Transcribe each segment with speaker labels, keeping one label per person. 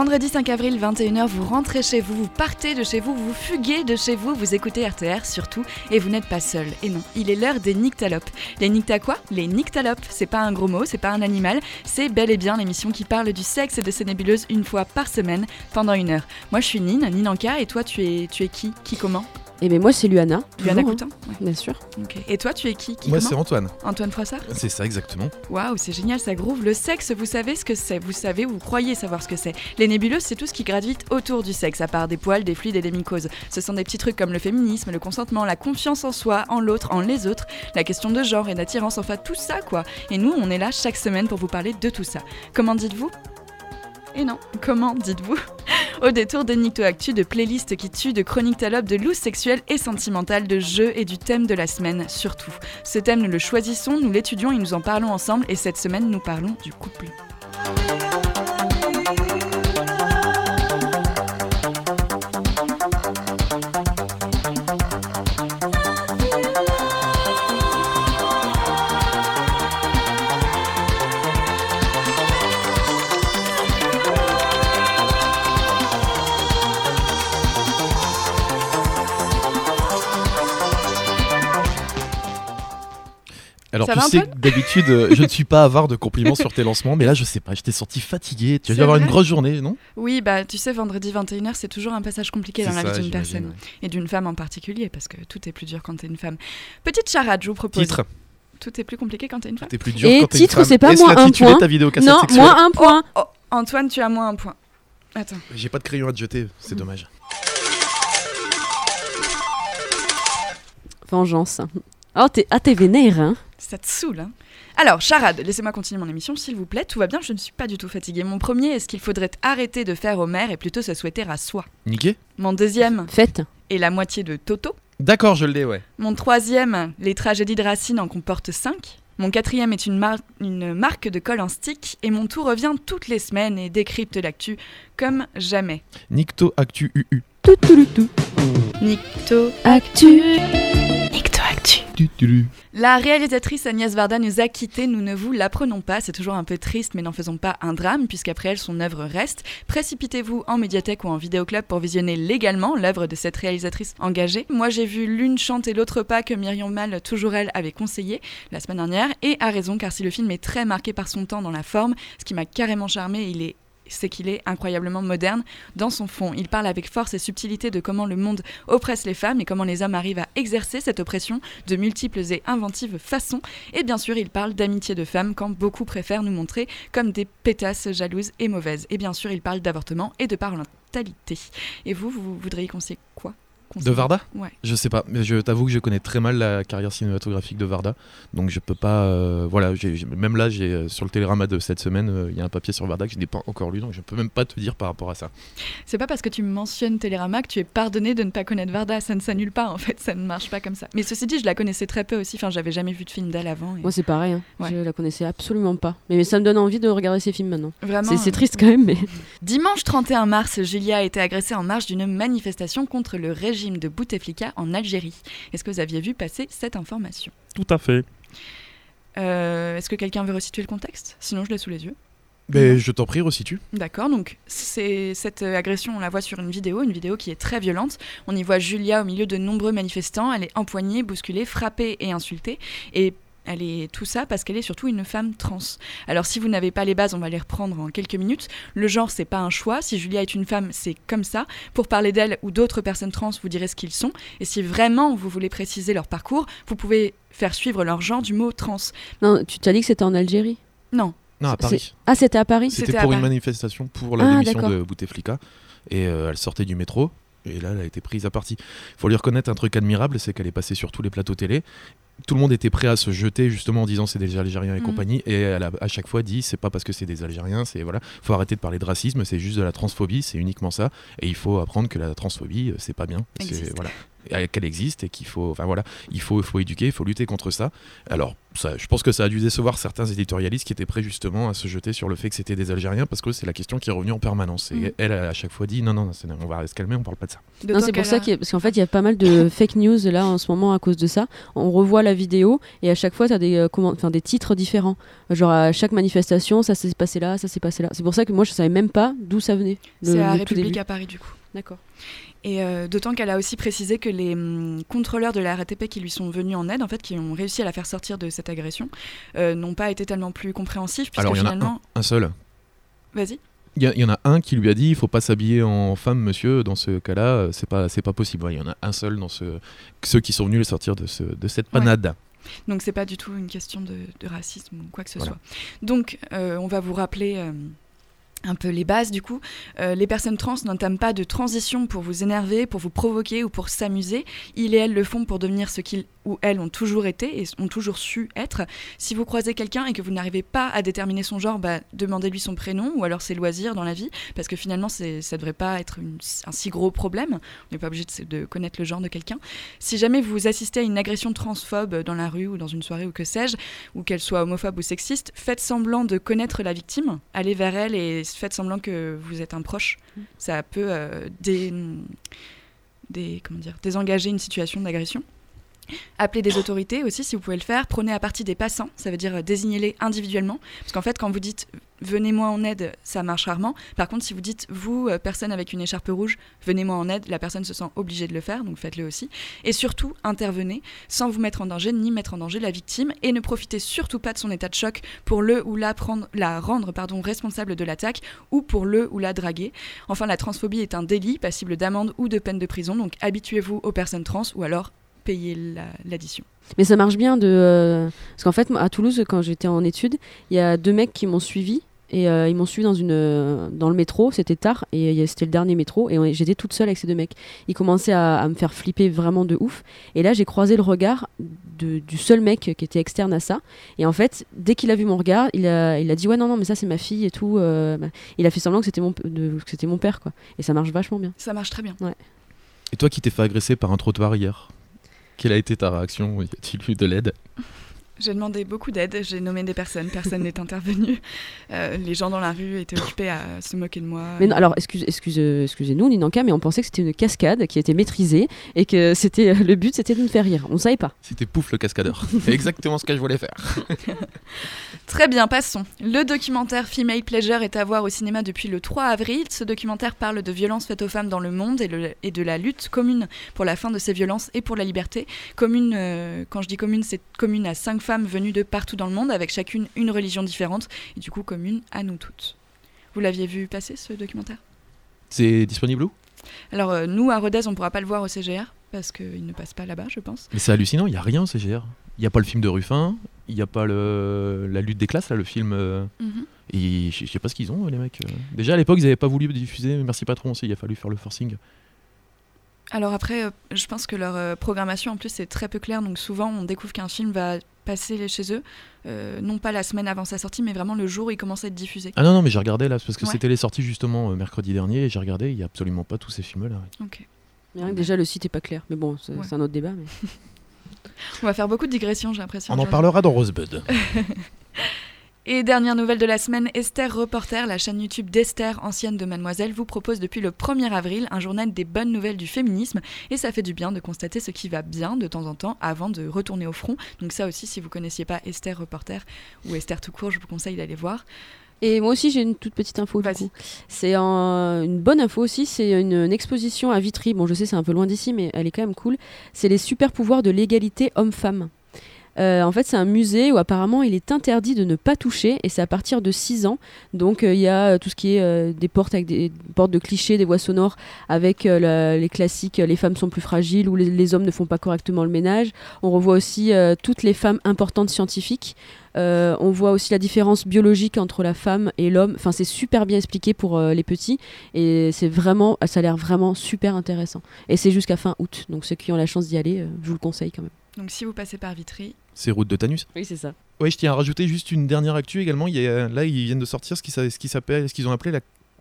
Speaker 1: Vendredi 5 avril, 21h, vous rentrez chez vous, vous partez de chez vous, vous fuguez de chez vous, vous écoutez RTR surtout, et vous n'êtes pas seul. Et non, il est l'heure des nyctalopes. Les nycta Les nyctalopes. C'est pas un gros mot, c'est pas un animal, c'est bel et bien l'émission qui parle du sexe et de ses nébuleuses une fois par semaine pendant une heure. Moi je suis Nine, Ninanka, et toi tu es, tu es qui? Qui comment?
Speaker 2: Et bien moi c'est Luana.
Speaker 1: Luana Coutin
Speaker 2: hein,
Speaker 1: Ouais.
Speaker 2: Bien sûr.
Speaker 1: Et toi tu es qui, qui
Speaker 3: Moi, c'est Antoine.
Speaker 1: Antoine Froissart
Speaker 3: C'est ça, exactement.
Speaker 1: Waouh, c'est génial, ça groove. Le sexe, vous savez ce que c'est, vous savez, vous croyez savoir ce que c'est. Les nébuleuses, c'est tout ce qui gravite autour du sexe, à part des poils, des fluides et des mycoses. Ce sont des petits trucs comme le féminisme, le consentement, la confiance en soi, en l'autre, en les autres, la question de genre et d'attirance, enfin tout ça quoi. Et nous, on est là chaque semaine pour vous parler de tout ça. Comment dites-vous? Et non, comment dites-vous Au détour de Nicto Actu, de playlists qui tuent, de chroniques talopes, de loose sexuelles et sentimentales, de jeux et du thème de la semaine surtout. Ce thème, nous le choisissons, nous l'étudions et nous en parlons ensemble. Et cette semaine, nous parlons du couple.
Speaker 3: Alors,
Speaker 1: Ça
Speaker 3: tu sais que d'habitude, euh, je ne suis pas avare de compliments sur tes lancements, mais là, je sais pas, je t'ai senti fatigué. Tu as dû avoir une grosse journée, non?
Speaker 1: Oui, bah tu sais, vendredi 21h, c'est toujours un passage compliqué dans la vie d'une personne. Et d'une femme en particulier, parce que tout est plus dur quand t'es une femme. Petite charade, je vous propose.
Speaker 3: Titre,
Speaker 1: Tout est plus compliqué quand t'es une femme
Speaker 3: t'es plus dur
Speaker 2: Et
Speaker 3: quand t'es une
Speaker 2: titre, c'est pas moins un point.
Speaker 3: ta vidéo
Speaker 2: Non,
Speaker 3: sexuelle
Speaker 2: moins un point.
Speaker 1: Oh, Antoine, tu as moins un point. Attends.
Speaker 3: J'ai pas de crayon à te jeter, c'est dommage.
Speaker 2: Vengeance. Oh, t'es ah, t'es vénère, hein
Speaker 1: Ça te saoule, hein Alors, charade, laissez-moi continuer mon émission, s'il vous plaît. Tout va bien, je ne suis pas du tout fatiguée. Mon premier est ce qu'il faudrait arrêter de faire au maire et plutôt se souhaiter à soi?
Speaker 3: Niqué
Speaker 1: Mon deuxième
Speaker 2: Fête.
Speaker 1: est la moitié de Toto.
Speaker 3: D'accord, je l'ai, ouais.
Speaker 1: Mon troisième, les tragédies de Racine en comportent cinq. Mon quatrième est une, mar- une marque de colle en stick. Et mon tout revient toutes les semaines et décrypte l'actu comme jamais.
Speaker 3: Nicto Actu UU.
Speaker 2: Tout, tout, tout, tout.
Speaker 1: Nicto
Speaker 2: Actu.
Speaker 1: La réalisatrice Agnès Varda nous a quittés, nous ne vous l'apprenons pas, c'est toujours un peu triste mais n'en faisons pas un drame puisqu'après elle son œuvre reste. Précipitez-vous en médiathèque ou en vidéoclub pour visionner légalement l'œuvre de cette réalisatrice engagée. Moi j'ai vu l'une chante et l'autre pas que Myriam Mal, toujours elle, avait conseillé la semaine dernière et a raison car si le film est très marqué par son temps dans la forme, ce qui m'a carrément charmé, il est c'est qu'il est incroyablement moderne dans son fond. Il parle avec force et subtilité de comment le monde oppresse les femmes et comment les hommes arrivent à exercer cette oppression de multiples et inventives façons. Et bien sûr, il parle d'amitié de femmes quand beaucoup préfèrent nous montrer comme des pétasses jalouses et mauvaises. Et bien sûr, il parle d'avortement et de parentalité. Et vous, vous voudriez conseiller quoi?
Speaker 3: De Varda
Speaker 1: Ouais.
Speaker 3: Je sais pas, mais je t'avoue que je connais très mal la carrière cinématographique de Varda, donc je peux pas. euh, voilà, même là, j'ai euh, sur le Télérama de cette semaine, euh, il y a un papier sur Varda que je n'ai pas encore lu, donc je peux même pas te dire par rapport à ça.
Speaker 1: C'est pas parce que tu mentionnes Télérama que tu es pardonné de ne pas connaître Varda. Ça ne s'annule pas en fait, ça ne marche pas comme ça. Mais ceci dit, je la connaissais très peu aussi. Enfin, j'avais jamais vu de film d'elle avant. et
Speaker 2: Moi, c'est pareil. hein.
Speaker 1: Ouais.
Speaker 2: Je la connaissais absolument pas. Mais, mais ça me donne envie de regarder ces films maintenant.
Speaker 1: Vraiment.
Speaker 2: C'est-
Speaker 1: euh,
Speaker 2: triste quand même, mais.
Speaker 1: Dimanche 31 mars, Julia a été agressée en marge d'une manifestation contre le régime de Bouteflika en Algérie. Est-ce que vous aviez vu passer cette information?
Speaker 3: Tout à fait.
Speaker 1: Euh, Est-ce que quelqu'un veut resituer le contexte? Sinon, je l'ai sous les yeux.
Speaker 3: Mais je t'en prie, resitue.
Speaker 1: D'accord, donc c'est cette euh, agression, on la voit sur une vidéo, une vidéo qui est très violente. On y voit Julia au milieu de nombreux manifestants, elle est empoignée, bousculée, frappée et insultée. Et elle est tout ça parce qu'elle est surtout une femme trans. Alors si vous n'avez pas les bases, on va les reprendre en quelques minutes. Le genre, c'est pas un choix. Si Julia est une femme, c'est comme ça. Pour parler d'elle ou d'autres personnes trans, vous direz ce qu'ils sont. Et si vraiment vous voulez préciser leur parcours, vous pouvez faire suivre leur genre du mot trans.
Speaker 2: Non, tu t'as dit que c'était en Algérie?
Speaker 1: Non,
Speaker 3: Non, à Paris.
Speaker 2: Ah, c'était à Paris?
Speaker 3: C'était pour une manifestation pour la
Speaker 2: Ah,
Speaker 3: démission de Bouteflika. Et euh, elle sortait du métro. Et là, elle a été prise à partie. Il faut lui reconnaître un truc admirable, c'est qu'elle est passée sur tous les plateaux télé. Tout le monde était prêt à se jeter justement en disant c'est des Algériens et
Speaker 1: Mhm.
Speaker 3: compagnie. Et elle a à chaque fois dit c'est pas parce que c'est des Algériens, c'est voilà, faut arrêter de parler de racisme, c'est juste de la transphobie, c'est uniquement ça. Et il faut apprendre que la transphobie, euh, c'est pas bien. C'est-. Voilà. qu'elle existe et qu'il faut, enfin voilà, il faut, faut éduquer, il faut lutter contre ça. Alors, ça, je pense que ça a dû décevoir certains éditorialistes qui étaient prêts justement à se jeter sur le fait que c'était des Algériens parce que c'est la question qui est revenue en permanence. Et
Speaker 1: Mm.
Speaker 3: elle a à chaque fois dit non, non, c'est- on va se calmer, on parle pas de ça.
Speaker 2: Non, c'est pour ça
Speaker 1: a-
Speaker 2: qu'il y a- parce qu'en fait, il y a pas mal de fake news là en ce moment à cause de ça. On revoit la vidéo et à chaque fois, tu as des, euh, comment- enfin, des titres différents. Genre à chaque manifestation, ça s'est passé là, ça s'est passé là. C'est pour ça que moi, je savais même pas d'où ça venait.
Speaker 1: C'est à
Speaker 2: tout
Speaker 1: République
Speaker 2: début.
Speaker 1: à Paris du coup.
Speaker 2: D'accord.
Speaker 1: Et euh, d'autant qu'elle a aussi précisé que les hum, contrôleurs de la RATP qui lui sont venus en aide, en fait, qui ont réussi à la faire sortir de cette agression, euh, n'ont pas été tellement plus compréhensifs, puisque
Speaker 3: Alors, il y en a
Speaker 1: finalement...
Speaker 3: Un seul.
Speaker 1: Vas-y.
Speaker 3: Il y, en a un qui lui a dit il faut pas s'habiller en femme, monsieur. Dans ce cas-là, euh, c'est pas, c'est pas possible. Ouais, Il y en a un seul dans ce, ceux qui sont venus le sortir de, ce, de cette panade.
Speaker 1: Donc c'est pas du tout une question de, de racisme ou quoi que ce
Speaker 3: Voilà.
Speaker 1: soit. Donc euh, on va vous rappeler un peu les bases du coup. Euh, les personnes trans n'entament pas de transition pour vous énerver, pour vous provoquer ou pour s'amuser. Ils et elles le font pour devenir ce qu'ils ou elles ont toujours été et ont toujours su être. Si vous croisez quelqu'un et que vous n'arrivez pas à déterminer son genre, bah, demandez-lui son prénom ou alors ses loisirs dans la vie, parce que finalement ça devrait pas être une- un si gros problème. On n'est pas obligé de, de connaître le genre de quelqu'un. Si jamais vous assistez à une agression transphobe dans la rue ou dans une soirée ou que sais-je, ou qu'elle soit homophobe ou sexiste, faites semblant de connaître la victime, allez vers elle et faites semblant que vous êtes un proche. Ça peut euh, dé- dé- comment dire, désengager une situation d'agression. Appelez des autorités aussi si vous pouvez le faire. Prenez à partie des passants, ça veut dire euh, désignez-les individuellement. Parce qu'en fait, quand vous dites venez-moi en aide, ça marche rarement. Par contre, si vous dites vous, euh, personne avec une écharpe rouge, venez-moi en aide, la personne se sent obligée de le faire, donc faites-le aussi. Et surtout, intervenez sans vous mettre en danger ni mettre en danger la victime et ne profitez surtout pas de son état de choc pour le ou la, prendre, la rendre pardon, responsable de l'attaque ou pour le ou la draguer. Enfin, la transphobie est un délit passible d'amende ou de peine de prison, donc habituez-vous aux personnes trans ou alors payez la- l'addition.
Speaker 2: Mais ça marche bien de. euh, Parce qu'en fait, moi, à Toulouse, quand j'étais en études, il y a deux mecs qui m'ont suivi. Et euh, ils m'ont suivi dans, une, dans le métro, c'était tard, et euh, c'était le dernier métro, et j'étais toute seule avec ces deux mecs. Ils commençaient à, à me faire flipper vraiment de ouf. Et là, j'ai croisé le regard de- du seul mec qui était externe à ça. Et en fait, dès qu'il a vu mon regard, il a, il a dit Ouais, non, non, mais ça, c'est ma fille et tout. euh, bah, il a fait semblant que c'était mon, de- que c'était mon père, quoi. Et ça marche vachement bien.
Speaker 1: Ça marche très bien.
Speaker 3: Et toi qui t'es fait agresser par un trottoir hier, quelle a été ta réaction? Y a-t-il eu de l'aide?
Speaker 1: J'ai demandé beaucoup d'aide, j'ai nommé des personnes, personne n'est intervenu. Euh, les gens dans la rue étaient occupés à se moquer de moi.
Speaker 2: Mais non, alors, excuse, excuse, euh, excusez-nous, Ninanka, mais on pensait que c'était une cascade qui était maîtrisée et que c'était le but, c'était de nous faire rire. On savait pas.
Speaker 3: C'était Pouf le cascadeur. C'est exactement ce que je voulais faire.
Speaker 1: Très bien, passons. Le documentaire Female Pleasure est à voir au cinéma depuis le 3 avril. Ce documentaire parle de violences faites aux femmes dans le monde et, le- et de la lutte commune pour la fin de ces violences et pour la liberté. Commune, euh, quand je dis commune, c'est commune à cinq femmes venues de partout dans le monde, avec chacune une religion différente, et du coup commune à nous toutes. Vous l'aviez vu passer ce documentaire?
Speaker 3: C'est disponible où?
Speaker 1: Alors euh, nous, à Rodez, on ne pourra pas le voir au CGR, parce qu'il ne passe pas là-bas, je pense.
Speaker 3: Mais c'est hallucinant, il n'y a rien au CGR. Il n'y a pas le film de Ruffin, il n'y a pas le... la lutte des classes, là, le film. euh. Et je sais pas ce qu'ils ont, les mecs. euh. Déjà à l'époque, ils n'avaient pas voulu diffuser Merci Patron aussi, il a fallu faire le forcing.
Speaker 1: Alors après, euh, je pense que leur programmation en plus est très peu claire, donc souvent on découvre qu'un film va passer chez eux, euh, non pas la semaine avant sa sortie, mais vraiment le jour où il commence à être diffusé.
Speaker 3: Ah non, non, mais j'ai regardé là, parce que
Speaker 1: Ouais.
Speaker 3: c'était les sorties justement euh, mercredi dernier, et j'ai regardé, il n'y a absolument pas tous ces films-là.
Speaker 1: Ok.
Speaker 2: Mais rien que déjà, le site est pas clair. Mais bon, c'est
Speaker 1: Ouais.
Speaker 2: un autre débat. mais-
Speaker 1: On va faire beaucoup de digressions, j'ai l'impression.
Speaker 3: On en parlera dans Rosebud.
Speaker 1: Et dernière nouvelle de la semaine, Esther Reporter, la chaîne YouTube d'Esther, ancienne de Mademoiselle, vous propose depuis le 1er avril un journal des bonnes nouvelles du féminisme. Et ça fait du bien de constater ce qui va bien de temps en temps avant de retourner au front. Donc ça aussi, si vous connaissiez pas Esther Reporter ou Esther tout court, je vous conseille d'aller voir.
Speaker 2: Et moi aussi, j'ai une toute petite info. C'est un- une bonne info aussi. C'est une, une exposition à Vitry. Bon, je sais, c'est un peu loin d'ici, mais elle est quand même cool. C'est les super pouvoirs de l'égalité homme-femme. Euh, en fait, c'est un musée où apparemment il est interdit de ne pas toucher, et c'est à partir de 6 ans. Donc, euh, il y a euh, tout ce qui est des portes avec des portes de clichés, des voix sonores avec les classiques les femmes sont plus fragiles ou les, hommes ne font pas correctement le ménage. On revoit aussi toutes les femmes importantes scientifiques. On voit aussi la différence biologique entre la femme et l'homme. Enfin, c'est super bien expliqué pour les petits et c'est vraiment, ça a l'air vraiment super intéressant. Et c'est jusqu'à fin août, donc ceux qui ont la chance d'y aller, je vous le conseille quand même.
Speaker 1: Donc si vous passez par Vitry,
Speaker 3: C'est Route de Tanus.
Speaker 2: Oui, c'est ça.
Speaker 3: Ouais, je tiens à rajouter juste une dernière actu également. Il y a- là, ils viennent de sortir ce qui, s'a- ce qui s'appelle, ce qu'ils ont appelé la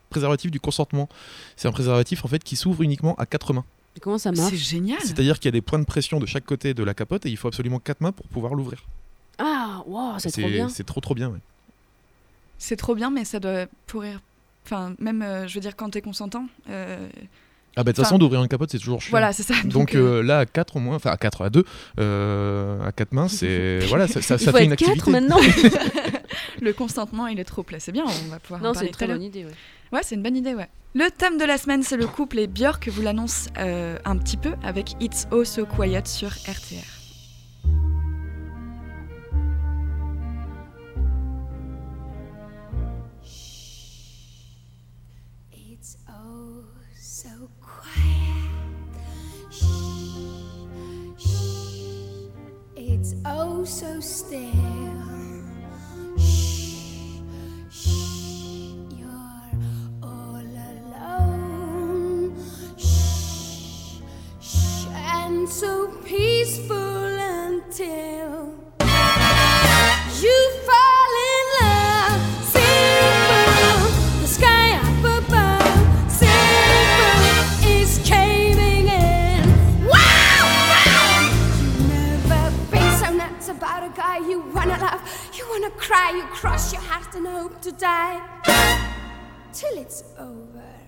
Speaker 3: préservatif du consentement. C'est un préservatif en fait qui s'ouvre uniquement à quatre mains.
Speaker 2: Comment ça marche?
Speaker 1: C'est génial.
Speaker 3: C'est-à-dire qu'il y a des points de pression de chaque côté de la capote et il faut absolument quatre mains pour pouvoir l'ouvrir.
Speaker 2: Ah, wow, c'est trop bien.
Speaker 3: C'est trop trop bien. ouais.
Speaker 1: C'est trop bien, mais ça doit pourrir. Enfin, même, euh, je veux dire, quand t'es consentant. euh,
Speaker 3: Ah bah de toute façon d'ouvrir une capote c'est toujours chiant.
Speaker 1: Voilà, c'est ça.
Speaker 3: Donc
Speaker 1: euh,
Speaker 3: euh, là à 4 au moins, enfin à 4 à 2, à 4 mains c'est voilà ça, ça,
Speaker 2: Il
Speaker 3: ça
Speaker 2: faut
Speaker 3: fait
Speaker 2: être
Speaker 3: une
Speaker 2: quatre
Speaker 3: activité.
Speaker 2: maintenant.
Speaker 1: le consentement, il est trop plat. C'est bien, on va pouvoir
Speaker 2: non, c'est une très bonne idée. Ouais.
Speaker 1: Ouais, c'est une bonne idée, ouais. Le thème de la semaine, c'est le couple et Björk vous l'annonce euh, un petit peu avec It's Oh So Quiet sur RTR.
Speaker 4: Oh so still. Shh, shh. You're all alone. Shh, shh. And so peaceful until cry, you cross your heart and hope to die till it's over,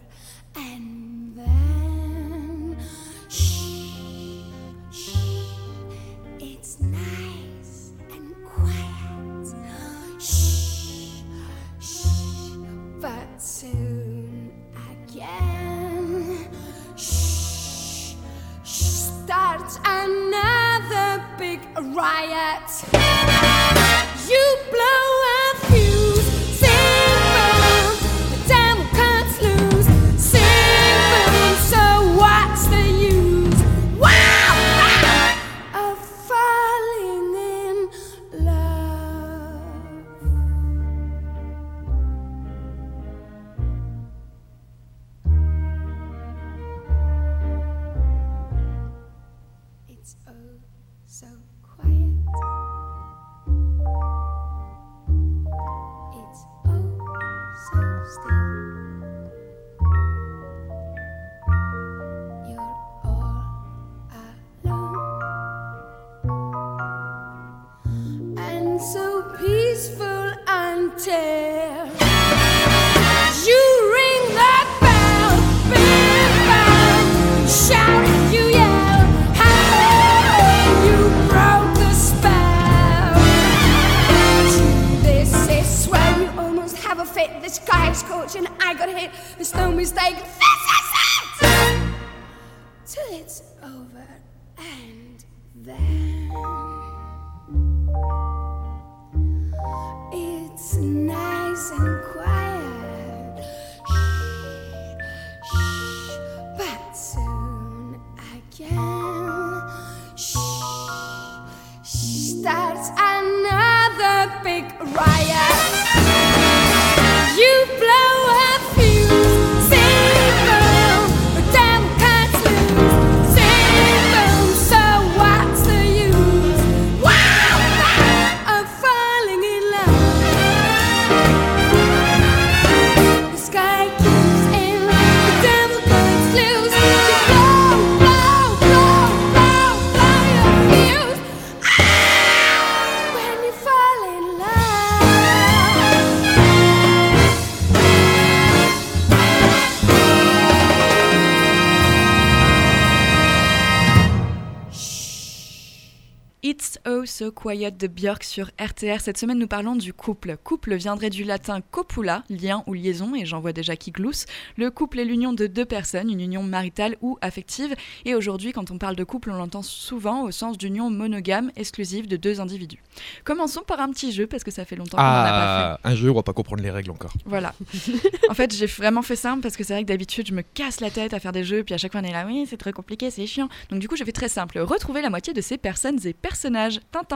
Speaker 4: So Quiet
Speaker 1: de Björk sur RTR. Cette semaine, nous parlons du couple. Couple viendrait du latin copula, lien ou liaison, et j'en vois déjà qui glousse. Le couple est l'union de deux personnes, une union maritale ou affective. Et aujourd'hui, quand on parle de couple, on l'entend souvent au sens d'union monogame, exclusive de deux individus. Commençons par un petit jeu, parce que ça fait longtemps qu'on n'en a pas fait.
Speaker 3: Ah, un jeu, on va pas comprendre les règles encore.
Speaker 1: Voilà. en fait, j'ai vraiment fait simple parce que c'est vrai que d'habitude, je me casse la tête à faire des jeux, puis à chaque fois, on est là, oui, c'est très compliqué, c'est chiant. Donc, du coup, j'ai fait très simple. Retrouver la moitié de ces personnes et personnages. Tintin.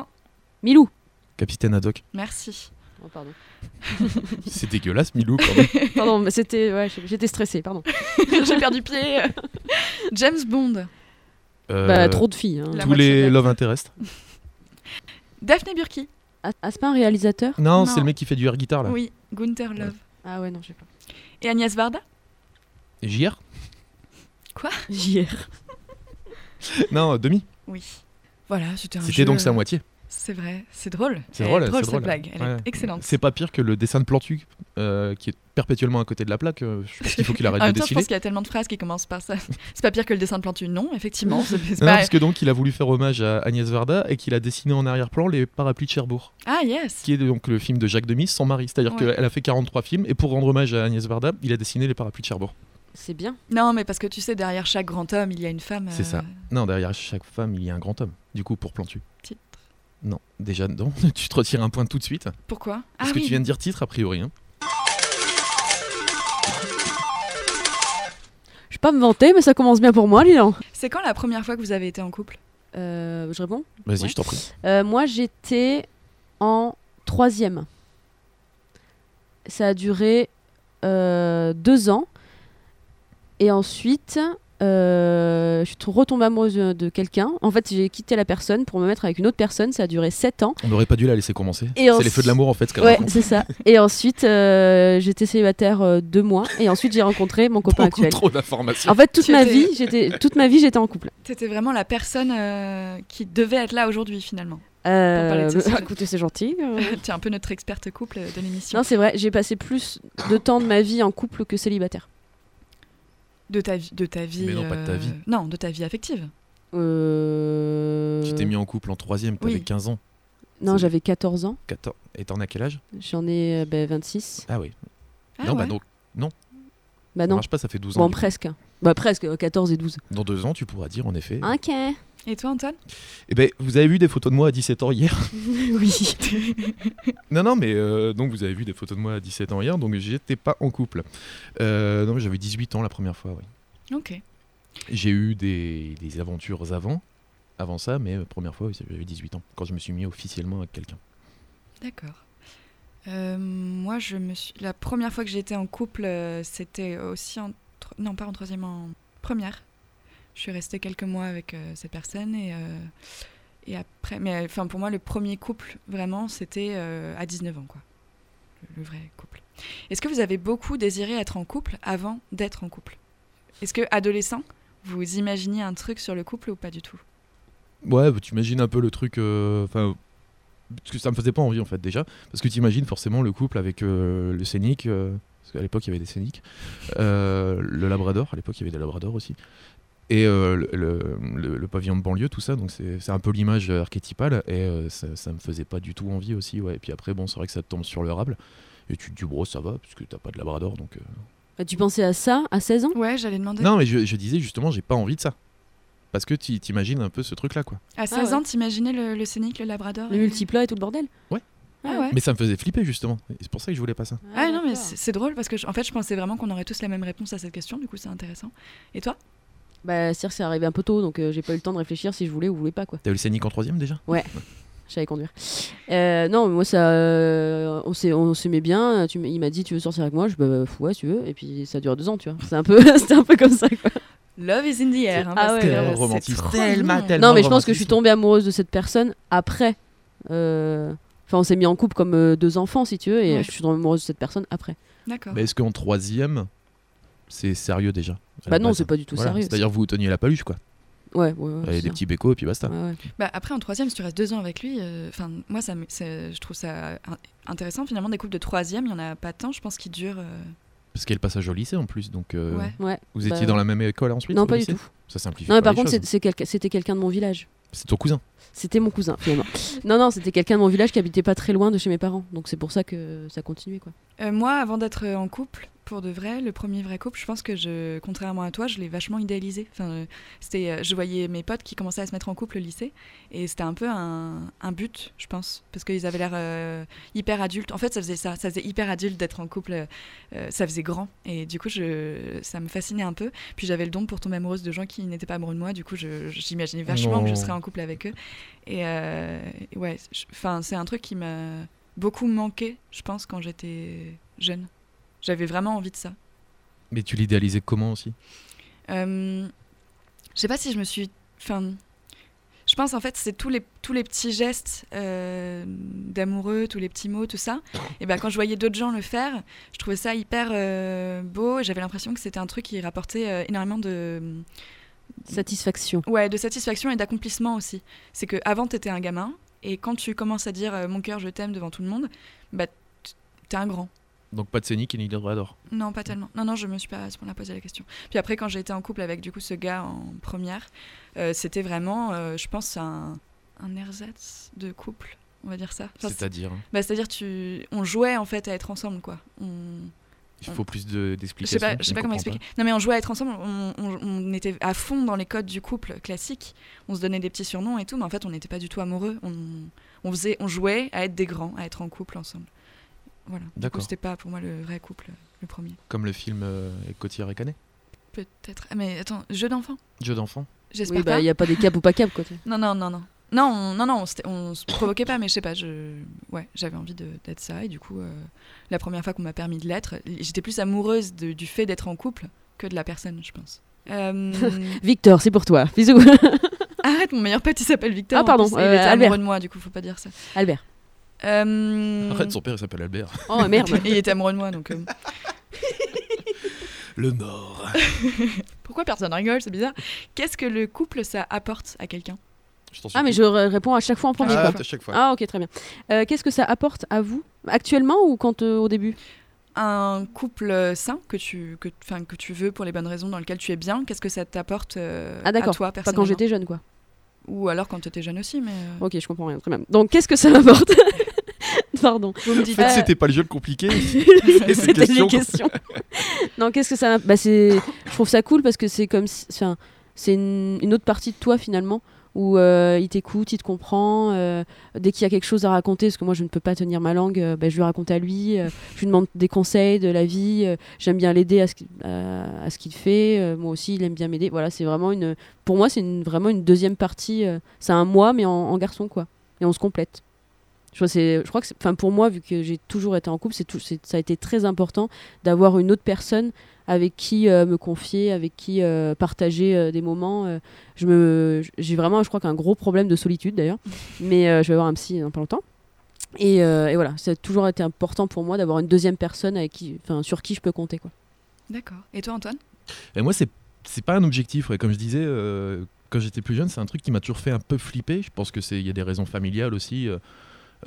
Speaker 2: Milou.
Speaker 3: Capitaine Haddock.
Speaker 1: Merci.
Speaker 2: Oh, pardon.
Speaker 3: C'est dégueulasse, Milou.
Speaker 2: Pardon, mais c'était. Ouais, j'étais stressée, pardon.
Speaker 1: j'ai perdu pied. James Bond.
Speaker 3: Euh,
Speaker 2: Bah, trop de filles. hein.
Speaker 3: Tous les Love Interest.
Speaker 1: Daphné Burki.
Speaker 2: Ah, c'est pas un réalisateur?
Speaker 3: Non,
Speaker 1: Non.
Speaker 3: c'est le mec qui fait du air guitare là.
Speaker 1: Oui. Gunther Love.
Speaker 2: Ah ouais, non, je sais pas.
Speaker 1: Et Agnès Varda.
Speaker 3: JR
Speaker 2: JR.
Speaker 3: Non, demi.
Speaker 1: Oui. Voilà, c'était un
Speaker 3: C'était
Speaker 1: jeu,
Speaker 3: donc sa
Speaker 1: euh,
Speaker 3: moitié.
Speaker 1: C'est vrai, c'est drôle.
Speaker 3: C'est drôle,
Speaker 1: drôle
Speaker 3: c'est
Speaker 1: cette
Speaker 3: drôle.
Speaker 1: blague, elle
Speaker 3: Ouais.
Speaker 1: est excellente.
Speaker 3: C'est pas pire que le dessin de Plantu euh, qui est perpétuellement à côté de la plaque. euh, je pense qu'il faut qu'il arrête
Speaker 1: En
Speaker 3: de
Speaker 1: même temps, je
Speaker 3: dessiner.
Speaker 1: pense qu'il y a tellement de phrases qui commencent par ça. c'est pas pire que le dessin de Plantu, non, effectivement.
Speaker 3: Non,
Speaker 1: pas-
Speaker 3: parce que donc il a voulu faire hommage à Agnès Varda et qu'il a dessiné en arrière-plan les parapluies de Cherbourg,
Speaker 1: Ah yes
Speaker 3: qui est donc le film de Jacques Demy, son mari. C'est-à-dire
Speaker 1: Ouais.
Speaker 3: qu'elle a fait 43 films et pour rendre hommage à Agnès Varda, il a dessiné les parapluies de Cherbourg.
Speaker 2: C'est bien.
Speaker 1: Non, mais parce que tu sais, derrière chaque grand homme, il y a une femme.
Speaker 3: C'est ça.
Speaker 1: euh,
Speaker 3: Non, derrière chaque femme, il y a un grand homme. Du coup, pour Plantu. Non, déjà non. tu te retires un point tout de suite.
Speaker 1: Pourquoi?
Speaker 3: Parce
Speaker 1: Ah
Speaker 3: que
Speaker 1: oui.
Speaker 3: tu viens de dire titre a priori. hein.
Speaker 2: Je vais pas me vanter, mais ça commence bien pour moi, Lilan.
Speaker 1: C'est quand la première fois que vous avez été en couple?
Speaker 2: Euh, je réponds?
Speaker 3: Vas-y,
Speaker 2: Ouais.
Speaker 3: je t'en prie.
Speaker 2: Euh, Moi, j'étais en troisième. Ça a duré euh, deux ans. Et ensuite, euh, je suis retombée amoureuse de, quelqu'un. En fait, j'ai quitté la personne pour me mettre avec une autre personne. Ça a duré sept ans.
Speaker 3: On n'aurait pas dû la laisser commencer. C'est les feux de l'amour en fait. ce
Speaker 2: Ouais, c'est ça. Et ensuite, euh, j'étais célibataire euh, deux mois. Et ensuite, j'ai rencontré mon copain
Speaker 3: Beaucoup
Speaker 2: actuel.
Speaker 3: trop d'informations.
Speaker 2: En fait, toute ma vie, j'étais toute ma vie, j'étais en couple.
Speaker 1: T'étais vraiment la personne euh, qui devait être là aujourd'hui, finalement.
Speaker 2: Euh, écoutez, c'est gentil. euh.
Speaker 1: tu es un peu notre experte couple de l'émission.
Speaker 2: Non, c'est vrai, j'ai passé plus de temps de ma vie en couple que célibataire.
Speaker 1: De ta vie. De ta vie
Speaker 3: Mais non, pas de ta
Speaker 1: euh,
Speaker 3: vie.
Speaker 1: Non, de ta vie affective.
Speaker 2: Euh...
Speaker 3: Tu t'es mis en couple en troisième, t'avais
Speaker 1: Oui.
Speaker 3: 15 ans.
Speaker 2: Non, j'avais 14 ans.
Speaker 3: 14. Et t'en as quel âge?
Speaker 2: J'en ai euh, ben, 26.
Speaker 3: Ah oui.
Speaker 1: Ah
Speaker 3: non, bah
Speaker 1: ouais.
Speaker 3: donc,
Speaker 2: Bah
Speaker 3: ça
Speaker 2: non,
Speaker 3: marche pas, ça fait 12 ans.
Speaker 2: bon, presque. Bah presque, euh, 14 et 12.
Speaker 3: Dans deux ans, tu pourras dire en effet.
Speaker 2: Ok.
Speaker 1: Et toi, Antoine
Speaker 3: Eh ben, vous avez vu des photos de moi à 17 ans hier
Speaker 2: oui.
Speaker 3: Non, non, mais euh, donc vous avez vu des photos de moi à 17 ans hier, donc j'étais pas en couple. Euh, non, j'avais 18 ans la première fois, oui.
Speaker 1: Ok.
Speaker 3: J'ai eu des, des aventures avant, avant ça, mais euh, première fois, oui, j'avais 18 ans, quand je me suis mis officiellement avec quelqu'un.
Speaker 1: D'accord. Euh, moi, je me suis. La première fois que été en couple, euh, c'était aussi en. tro- Non, pas en troisième, en première. Je suis restée quelques mois avec euh, cette personne et. euh, après, mais enfin pour moi le premier couple vraiment c'était euh, à 19 ans quoi, le, vrai couple. Est-ce que vous avez beaucoup désiré être en couple avant d'être en couple? Est-ce que adolescent vous imaginiez un truc sur le couple ou pas du tout?
Speaker 3: Ouais, bah, tu imagines un peu le truc. euh, Enfin. parce que ça me faisait pas envie en fait déjà. Parce que tu imagines forcément le couple avec euh, le scénic. euh, parce qu'à l'époque il y avait des scénics. euh, le Labrador, à l'époque il y avait des Labradors aussi. Et euh, le, le- le- le pavillon de banlieue, tout ça. Donc c'est un peu l'image archétypale. Et euh, ça, ça me faisait pas du tout envie aussi. Ouais. Et puis après, bon, c'est vrai que ça te tombe sur le rable. Et tu te dis, bro, ça va, parce que t'as pas de Labrador. Donc. euh.
Speaker 2: Bah, tu pensais à ça à 16 ans?
Speaker 1: Ouais, j'allais demander.
Speaker 3: Non, mais je, je disais justement, j'ai pas envie de ça. Parce que tu t'imagines un peu ce truc-là, quoi.
Speaker 1: À 16
Speaker 2: ouais.
Speaker 1: ans, t'imaginais le, le scénic, le labrador
Speaker 2: Le
Speaker 1: et-
Speaker 2: multiplat et tout le bordel?
Speaker 3: Ouais.
Speaker 1: Ah ouais.
Speaker 3: Mais ça me faisait flipper, justement. C'est pour ça que je voulais pas ça.
Speaker 1: Ah non, mais c'est c'est drôle parce que je- en fait, je pensais vraiment qu'on aurait tous la même réponse à cette question, du coup, c'est intéressant. Et toi?
Speaker 2: Bah, que c'est arrivé un peu tôt, donc euh, j'ai pas eu le temps de réfléchir si je voulais ou je voulais pas, quoi.
Speaker 3: T'as eu le scénic en troisième déjà?
Speaker 2: Je savais conduire. Euh, non, moi, ça. euh, on s'est- on s'aimait bien. Tu, m- il m'a dit Tu veux sortir avec moi? Je bah, ouais, si tu veux. Et puis ça dure deux ans, tu vois. C'est un peu, c'était un peu comme ça, quoi.
Speaker 1: Love is in the air. hein,
Speaker 2: Ah ouais,
Speaker 1: c'est
Speaker 3: Tellement, tellement.
Speaker 2: Non, mais je pense que je suis tombée amoureuse de cette personne après. euh, Enfin, on s'est mis en couple comme euh, deux enfants, si tu veux, et
Speaker 1: Ouais.
Speaker 2: je suis tombée amoureuse de cette personne après.
Speaker 1: D'accord.
Speaker 3: Mais est-ce qu'en troisième, c'est sérieux déjà
Speaker 2: Bah non, c'est pas du tout
Speaker 3: Voilà.
Speaker 2: sérieux.
Speaker 3: C'est-à-dire vous teniez la paluche, quoi.
Speaker 2: Ouais, ouais, ouais. C'est
Speaker 3: des
Speaker 2: ça.
Speaker 3: petits bécos et puis basta.
Speaker 2: Ouais, ouais.
Speaker 1: Bah, après, en troisième, si tu restes deux ans avec lui, euh, enfin, moi, ça, je trouve ça in- intéressant. Finalement, des couples de troisième, il y en a pas tant. Je pense qu'ils durent. euh,
Speaker 3: Parce qu'il y a le passage au lycée en plus. Donc, euh,
Speaker 1: Ouais.
Speaker 2: Ouais.
Speaker 3: vous
Speaker 2: Bah,
Speaker 3: étiez dans la même école ensuite
Speaker 2: Non, pas du tout.
Speaker 3: Ça simplifie.
Speaker 2: Non, mais
Speaker 3: pas
Speaker 2: par
Speaker 3: les
Speaker 2: contre, quelqu'un- c'était quelqu'un de mon village.
Speaker 3: c'est ton cousin.
Speaker 2: C'était mon cousin, finalement. non, non, c'était quelqu'un de mon village qui habitait pas très loin de chez mes parents. Donc c'est pour ça que ça continuait, quoi.
Speaker 1: Euh, moi, avant d'être en couple, pour de vrai, le premier vrai couple, je pense que je, contrairement à toi, je l'ai vachement idéalisé. Enfin, euh, c'était, euh, je voyais mes potes qui commençaient à se mettre en couple au lycée, et c'était un peu un, un but, je pense, parce qu'ils avaient l'air euh, hyper adultes. En fait, ça faisait ça, ça faisait hyper adulte d'être en couple, euh, ça faisait grand, et du coup, je, ça me fascinait un peu. Puis j'avais le don pour tomber amoureuse de gens qui n'étaient pas amoureux de moi, du coup, j'imaginais vachement que je serais en couple avec eux. Et euh, ouais, enfin, c'est un truc qui m'a beaucoup manqué, je pense, quand j'étais jeune. J'avais vraiment envie de ça.
Speaker 3: Mais tu l'idéalisais comment aussi?
Speaker 1: Euh, je sais pas si je me suis. Enfin. Je pense en fait c'est tous les tous les petits gestes euh, d'amoureux, tous les petits mots, tout ça. Et ben quand je voyais d'autres gens le faire, je trouvais ça hyper euh, beau. et J'avais l'impression que c'était un truc qui rapportait euh, énormément de
Speaker 2: Satisfaction.
Speaker 1: Ouais, de satisfaction et d'accomplissement aussi. C'est que avant t'étais un gamin et quand tu commences à dire euh, mon cœur je t'aime devant tout le monde, bah t- t'es un grand.
Speaker 3: Donc pas de scénic et ni de d'or.
Speaker 1: Non, pas tellement. Non, non, je me suis pas à ce point-là posé la question. Puis après, quand j'ai été en couple avec du coup ce gars en première, euh, c'était vraiment, euh, je pense, un, un ersatz de couple, on va dire ça. Enfin,
Speaker 3: C'est-à-dire, hein,
Speaker 1: bah, c'est-à-dire, tu, on jouait en fait à être ensemble, quoi. On,
Speaker 3: il faut plus de-
Speaker 1: je sais
Speaker 3: d'explications.
Speaker 1: pas, je sais
Speaker 3: on
Speaker 1: pas comment expliquer. Non, mais on jouait à être ensemble. On, on- on était à fond dans les codes du couple classique. On se donnait des petits surnoms et tout, mais en fait, on n'était pas du tout amoureux. On, on faisait, on jouait à être des grands, à être en couple ensemble. Voilà. Du coup,
Speaker 3: D'accord.
Speaker 1: C'était pas pour moi le vrai couple, le premier.
Speaker 3: Comme le film euh, Cotillard et Canet.
Speaker 1: Peut-être. Ah, Mais attends, jeu d'enfant.
Speaker 3: Jeu d'enfant.
Speaker 1: J'espère
Speaker 2: Oui, bah,
Speaker 1: pas.
Speaker 2: il n'y a pas des caps ou pas caps, quoi.
Speaker 1: Non, non, non, non. Non, on, non, non, on, se provoquait pas, mais je sais pas, je, ouais, j'avais envie d'être ça, et du coup, euh, la première fois qu'on m'a permis de l'être, j'étais plus amoureuse de- du fait d'être en couple que de la personne, je pense. Euh,
Speaker 2: Victor, c'est pour toi. Bisous.
Speaker 1: arrête, mon meilleur pote, il s'appelle Victor.
Speaker 2: Ah, pardon,
Speaker 1: plus,
Speaker 2: euh,
Speaker 1: il était
Speaker 2: Albert.
Speaker 1: amoureux de moi, du coup, faut pas dire ça.
Speaker 2: Albert.
Speaker 1: Euh,
Speaker 3: Arrête, son père il s'appelle Albert.
Speaker 2: Oh merde.
Speaker 1: et il était amoureux de moi, donc. euh,
Speaker 3: Le Nord.
Speaker 1: Pourquoi personne rigole C'est bizarre. Qu'est-ce que le couple, ça apporte à quelqu'un?
Speaker 3: Je t'en
Speaker 2: ah, mais je r- réponds à chaque fois en premier.
Speaker 3: Ah,
Speaker 2: quoi.
Speaker 3: à chaque fois.
Speaker 2: Ah, ok, très bien. Euh, Qu'est-ce que ça apporte à vous Actuellement ou quand euh, au début?
Speaker 1: Un couple euh, sain que tu, que, enfin, que tu veux pour les bonnes raisons dans lequel tu es bien, qu'est-ce que ça t'apporte euh,
Speaker 2: Ah,
Speaker 1: à
Speaker 2: d'accord.
Speaker 1: toi
Speaker 2: Pas
Speaker 1: personnellement?
Speaker 2: quand j'étais jeune, quoi.
Speaker 1: Ou alors quand tu étais jeune aussi, mais. euh,
Speaker 2: Ok, je comprends rien. Très bien. Donc, qu'est-ce que ça m'apporte Pardon.
Speaker 1: Vous me
Speaker 3: En
Speaker 1: dites.
Speaker 3: fait,
Speaker 1: euh,
Speaker 3: c'était pas le jeu le compliqué.
Speaker 2: C'était les questions. non, qu'est-ce que ça bah, c'est Je trouve ça cool parce que c'est comme. si- Enfin, c'est une, une autre partie de toi finalement où euh, il t'écoute, il te comprend. euh, dès qu'il y a quelque chose à raconter, parce que moi je ne peux pas tenir ma langue, euh, bah, je lui raconte à lui. euh, je lui demande des conseils de la vie. J'aime bien l'aider à ce qu'il fait. moi aussi, il aime bien m'aider. Voilà, c'est vraiment une. Pour moi, c'est vraiment une deuxième partie. c'est un moi, mais en, garçon, quoi. Et on se complète. Je crois, que enfin, pour moi, vu que j'ai toujours été en couple, c'est- ça a été très important d'avoir une autre personne avec qui euh, me confier, avec qui euh, partager euh, des moments. euh. je me, j'ai vraiment, je crois qu'un gros problème de solitude d'ailleurs, mais euh, je vais avoir un psy dans pas longtemps. Et, euh, et voilà, ça a toujours été important pour moi d'avoir une deuxième personne avec qui, enfin, sur qui je peux compter, quoi.
Speaker 1: D'accord. Et toi, Antoine?
Speaker 3: Et moi, c'est c'est pas un objectif. ouais. Comme je disais, euh, quand j'étais plus jeune, c'est un truc qui m'a toujours fait un peu flipper. Je pense que c'est il y a des raisons familiales aussi.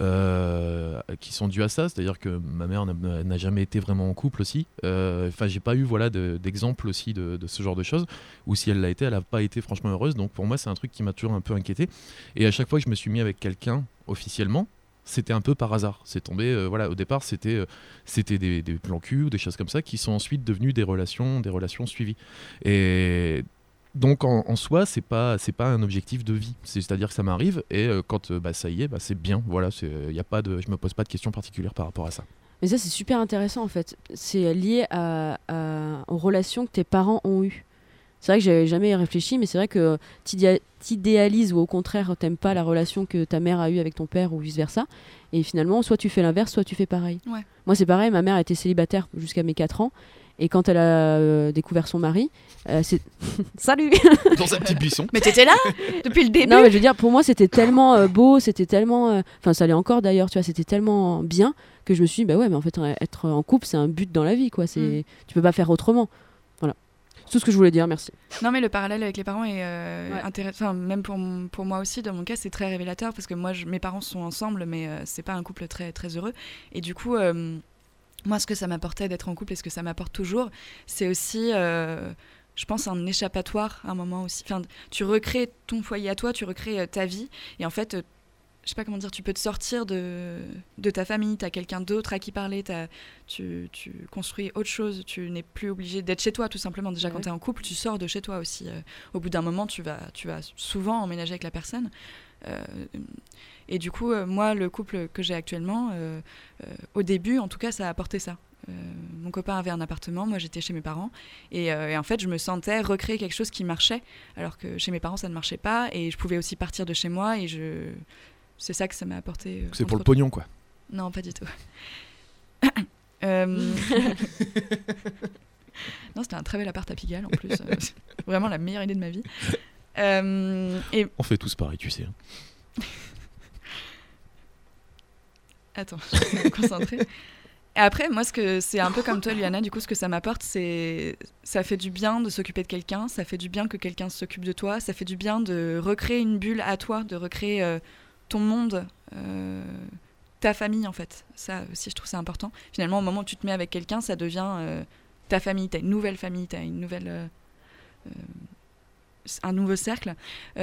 Speaker 3: Euh, qui sont dues à ça, c'est-à-dire que ma mère n'a- jamais été vraiment en couple aussi. Euh, Enfin, j'ai pas eu voilà de- d'exemple aussi de, ce genre de choses. Ou si elle l'a été, elle n'a pas été franchement heureuse. Donc pour moi, c'est un truc qui m'a toujours un peu inquiété. Et à chaque fois que je me suis mis avec quelqu'un officiellement, c'était un peu par hasard. C'est tombé, euh, voilà, au départ, c'était c'était des, des plans cul ou des choses comme ça qui sont ensuite devenues des relations, des relations suivies. Et donc en, en soi, c'est pas c'est pas un objectif de vie. C'est- C'est-à-dire que ça m'arrive et euh, quand euh, bah, ça y est, bah, c'est bien. Voilà, c'est y a pas de, je me pose pas de questions particulières par rapport à ça.
Speaker 2: Mais ça, c'est super intéressant en fait. C'est lié à, à- aux relations que tes parents ont eues. C'est vrai que j'avais jamais réfléchi, mais c'est vrai que t'idéa- t'idéalises ou au contraire t'aimes pas la relation que ta mère a eue avec ton père ou vice versa. Et finalement, soit tu fais l'inverse, soit tu fais pareil.
Speaker 1: Ouais.
Speaker 2: Moi, c'est pareil. Ma mère était célibataire jusqu'à mes 4 ans. Et quand elle a euh, découvert son mari, euh, c'est. Salut
Speaker 3: Dans un petit buisson.
Speaker 1: Mais t'étais là depuis le début
Speaker 2: Non, mais je veux dire, pour moi, c'était tellement euh, beau, c'était tellement. euh, Enfin, ça l'est encore d'ailleurs, tu vois, c'était tellement bien que je me suis dit, bah ouais, mais en fait, être en couple, c'est un but dans la vie, quoi. C'est,
Speaker 1: Mm.
Speaker 2: Tu peux pas faire autrement. Voilà. C'est tout ce que je voulais dire, merci.
Speaker 1: Non, mais le parallèle avec les parents est euh,
Speaker 2: Ouais.
Speaker 1: intéressant. Enfin, même pour, pour moi aussi, dans mon cas, c'est très révélateur parce que moi, je- mes parents sont ensemble, mais euh, c'est pas un couple très, très heureux. Et du coup, euh, moi, ce que ça m'apportait d'être en couple et ce que ça m'apporte toujours, c'est aussi, euh, je pense, un échappatoire à un moment aussi. Enfin, tu recrées ton foyer à toi, tu recrées euh, ta vie. Et en fait, euh, je sais pas comment dire, tu peux te sortir de, de ta famille, tu as quelqu'un d'autre à qui parler, t'as- tu, tu construis autre chose, tu n'es plus obligé d'être chez toi tout simplement. Déjà, quand tu es en couple, tu sors de chez toi aussi. au bout d'un moment, tu vas, tu vas souvent emménager avec la personne. Euh, et du coup, euh, moi, le couple que j'ai actuellement, euh, euh, au début, en tout cas, ça a apporté ça. Euh, mon copain avait un appartement, moi j'étais chez mes parents, et, euh, et en fait je me sentais recréer quelque chose qui marchait, alors que chez mes parents ça ne marchait pas, et je pouvais aussi partir de chez moi, et je, c'est ça que ça m'a apporté. euh,
Speaker 3: C'est pour le
Speaker 1: autres.
Speaker 3: pognon quoi.
Speaker 1: Non, pas du tout. Euh, non, c'était un très bel appart à Pigalle en plus. vraiment la meilleure idée de ma vie. Euh, et
Speaker 3: On fait tous pareil, tu sais. hein.
Speaker 1: Attends, je vais me concentrer. Et après, moi, ce que c'est un peu comme toi, Liana, du coup, ce que ça m'apporte, c'est ça fait du bien de s'occuper de quelqu'un, ça fait du bien que quelqu'un s'occupe de toi, ça fait du bien de recréer une bulle à toi, de recréer euh, ton monde, euh, ta famille, en fait. Ça aussi, je trouve ça important. Finalement, au moment où tu te mets avec quelqu'un, ça devient euh, ta famille, t'as une nouvelle famille, t'as une nouvelle. un nouveau cercle,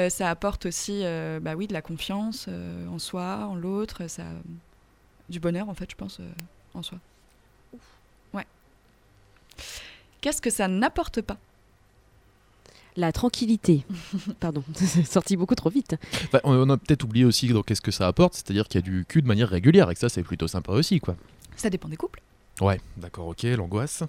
Speaker 1: ça apporte aussi, bah oui, de la confiance en soi, en l'autre, ça, du bonheur en fait, je pense, euh, en soi. Ouais. Qu'est-ce que ça n'apporte pas?
Speaker 2: La tranquillité. Pardon, c'est sorti beaucoup trop vite.
Speaker 3: Enfin, on on a peut-être oublié aussi donc, qu'est-ce que ça apporte, c'est-à-dire qu'il y a du cul de manière régulière, et que ça, c'est plutôt sympa aussi, quoi.
Speaker 1: Ça dépend des couples.
Speaker 3: Ouais, d'accord, ok, l'angoisse.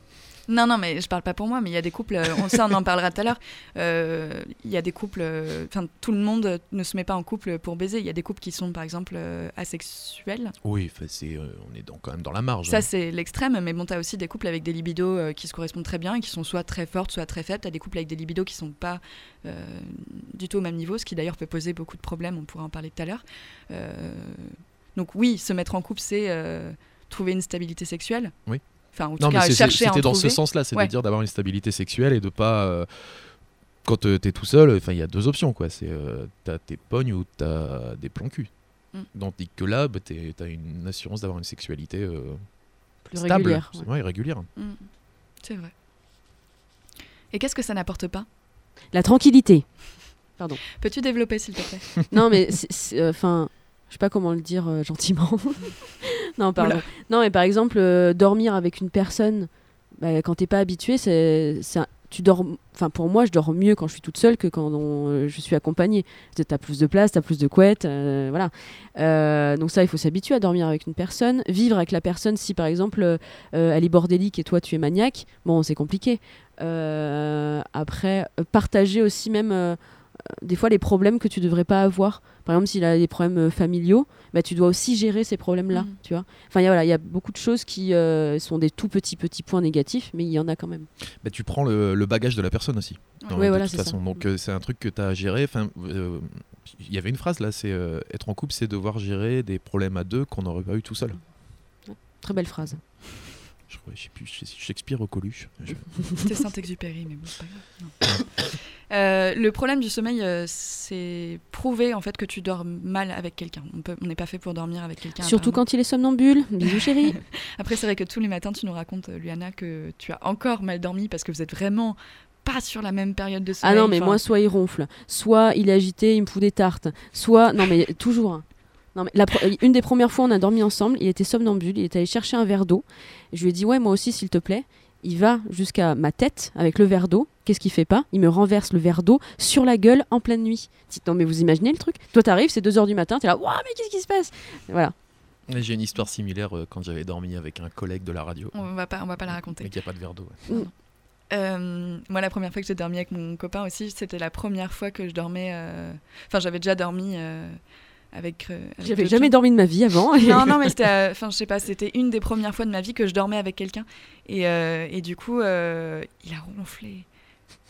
Speaker 1: Non, non, mais je parle pas pour moi, mais il y a des couples, euh, on, ça on en parlera tout à l'heure. Euh, Il y a des couples, euh, enfin tout le monde ne se met pas en couple pour baiser. Il y a des couples qui sont par exemple asexuels.
Speaker 3: Oui, c'est, euh, on est dans- quand même dans la marge.
Speaker 1: Ça
Speaker 3: hein.
Speaker 1: c'est l'extrême, mais bon, t'as aussi des couples avec des libidos euh, qui se correspondent très bien et qui sont soit très fortes, soit très faibles. T'as des couples avec des libidos qui sont pas euh, du tout au même niveau, ce qui d'ailleurs peut poser beaucoup de problèmes. On pourra en parler tout à l'heure. Euh, donc oui, se mettre en couple, c'est euh, trouver une stabilité sexuelle.
Speaker 3: Oui.
Speaker 1: Enfin, en tout
Speaker 3: Non, mais
Speaker 1: cas,
Speaker 3: c'est-
Speaker 1: chercher à en
Speaker 3: c'était dans
Speaker 1: trouver.
Speaker 3: ce sens-là, c'est
Speaker 1: Ouais.
Speaker 3: de dire d'avoir une stabilité sexuelle et de pas. euh, quand euh, t'es tout seul, enfin, il y a deux options, quoi. C'est euh, t'as tes pognes ou t'as des plans cul.
Speaker 1: Mm.
Speaker 3: Tandis que là, bah, t'as une assurance d'avoir une sexualité euh,
Speaker 2: Plus
Speaker 3: stable,
Speaker 2: régulière. ouais.
Speaker 3: ouais, régulière.
Speaker 1: Mm. C'est vrai. Et qu'est-ce que ça n'apporte pas?
Speaker 2: La tranquillité.
Speaker 1: Peux-tu développer, s'il te plaît?
Speaker 2: Non, mais c'est, euh, enfin, je sais pas comment le dire euh, gentiment. non, pardon.
Speaker 1: Oula.
Speaker 2: Non, mais par exemple, euh, dormir avec une personne, bah, quand t'es pas habitué, c'est, tu dors. Enfin, pour moi, je dors mieux quand je suis toute seule que quand on- euh, je suis accompagnée. T'as plus de place, t'as plus de couettes, euh, voilà. Euh, donc ça, il faut s'habituer à dormir avec une personne, vivre avec la personne. Si par exemple, elle est bordélique et toi tu es maniaque, bon, c'est compliqué. Après, partager aussi même des fois les problèmes que tu devrais pas avoir. Par exemple, s'il a des problèmes euh, familiaux, bah, tu dois aussi gérer ces problèmes-là,
Speaker 1: Mhm.
Speaker 2: tu vois. Enfin, il y a- voilà, il y a beaucoup de choses qui euh, sont des tout petits petits points négatifs, mais il y en a quand même.
Speaker 3: Bah, tu prends le, le bagage de la personne aussi.
Speaker 1: Ouais.
Speaker 3: dans-
Speaker 2: Ouais,
Speaker 3: de
Speaker 2: voilà,
Speaker 3: toute
Speaker 2: c'est ça.
Speaker 3: façon. Donc euh, c'est un truc que tu as à gérer. Enfin, euh, il y avait une phrase là, c'est euh, être en couple, c'est devoir gérer des problèmes à deux qu'on n'aurait pas eu tout seul.
Speaker 2: Très belle phrase.
Speaker 3: Je, crois- je sais plus, Shakespeare au Coluche. Je-
Speaker 1: C'était Saint-Exupéry, mais bon, c'est pas grave. Non. Euh, le problème du sommeil, euh, c'est prouver en fait que tu dors mal avec quelqu'un. On n'est pas fait pour dormir avec quelqu'un.
Speaker 2: Surtout quand il est somnambule. Bisous chérie.
Speaker 1: Après, c'est vrai que tous les matins, tu nous racontes, euh, Luana, que tu as encore mal dormi parce que vous êtes vraiment pas sur la même période de
Speaker 2: Ah
Speaker 1: sommeil.
Speaker 2: non, mais
Speaker 1: Enfin,
Speaker 2: moi, soit il ronfle, soit il est agité, il me fout des tartes, soit. Non, mais toujours. Non, mais la pro- Une des premières fois, on a dormi ensemble, il était somnambule, il est allé chercher un verre d'eau. Je lui ai dit, ouais, moi aussi, s'il te plaît. Il va jusqu'à ma tête avec le verre d'eau. Qu'est-ce qu'il fait pas? Il me renverse le verre d'eau sur la gueule en pleine nuit. Dites, non, mais vous imaginez le truc? Toi, t'arrives, c'est 2h du matin, t'es là, waouh, mais qu'est-ce qui se passe? Voilà.
Speaker 3: Et J'ai une histoire similaire euh, quand j'avais dormi avec un collègue de la radio.
Speaker 1: On va pas, on va pas la raconter.
Speaker 3: Mais qu'il n'y a pas de verre d'eau. ouais.
Speaker 1: Euh, moi, la première fois que j'ai dormi avec mon copain aussi, c'était la première fois que je dormais. euh, Enfin, j'avais déjà dormi euh, avec. euh, avec
Speaker 2: J'avais jamais dormi de ma vie avant.
Speaker 1: non, non, mais c'était, euh, enfin, je sais pas, c'était une des premières fois de ma vie que je dormais avec quelqu'un. Et, euh, et du coup, il a ronflé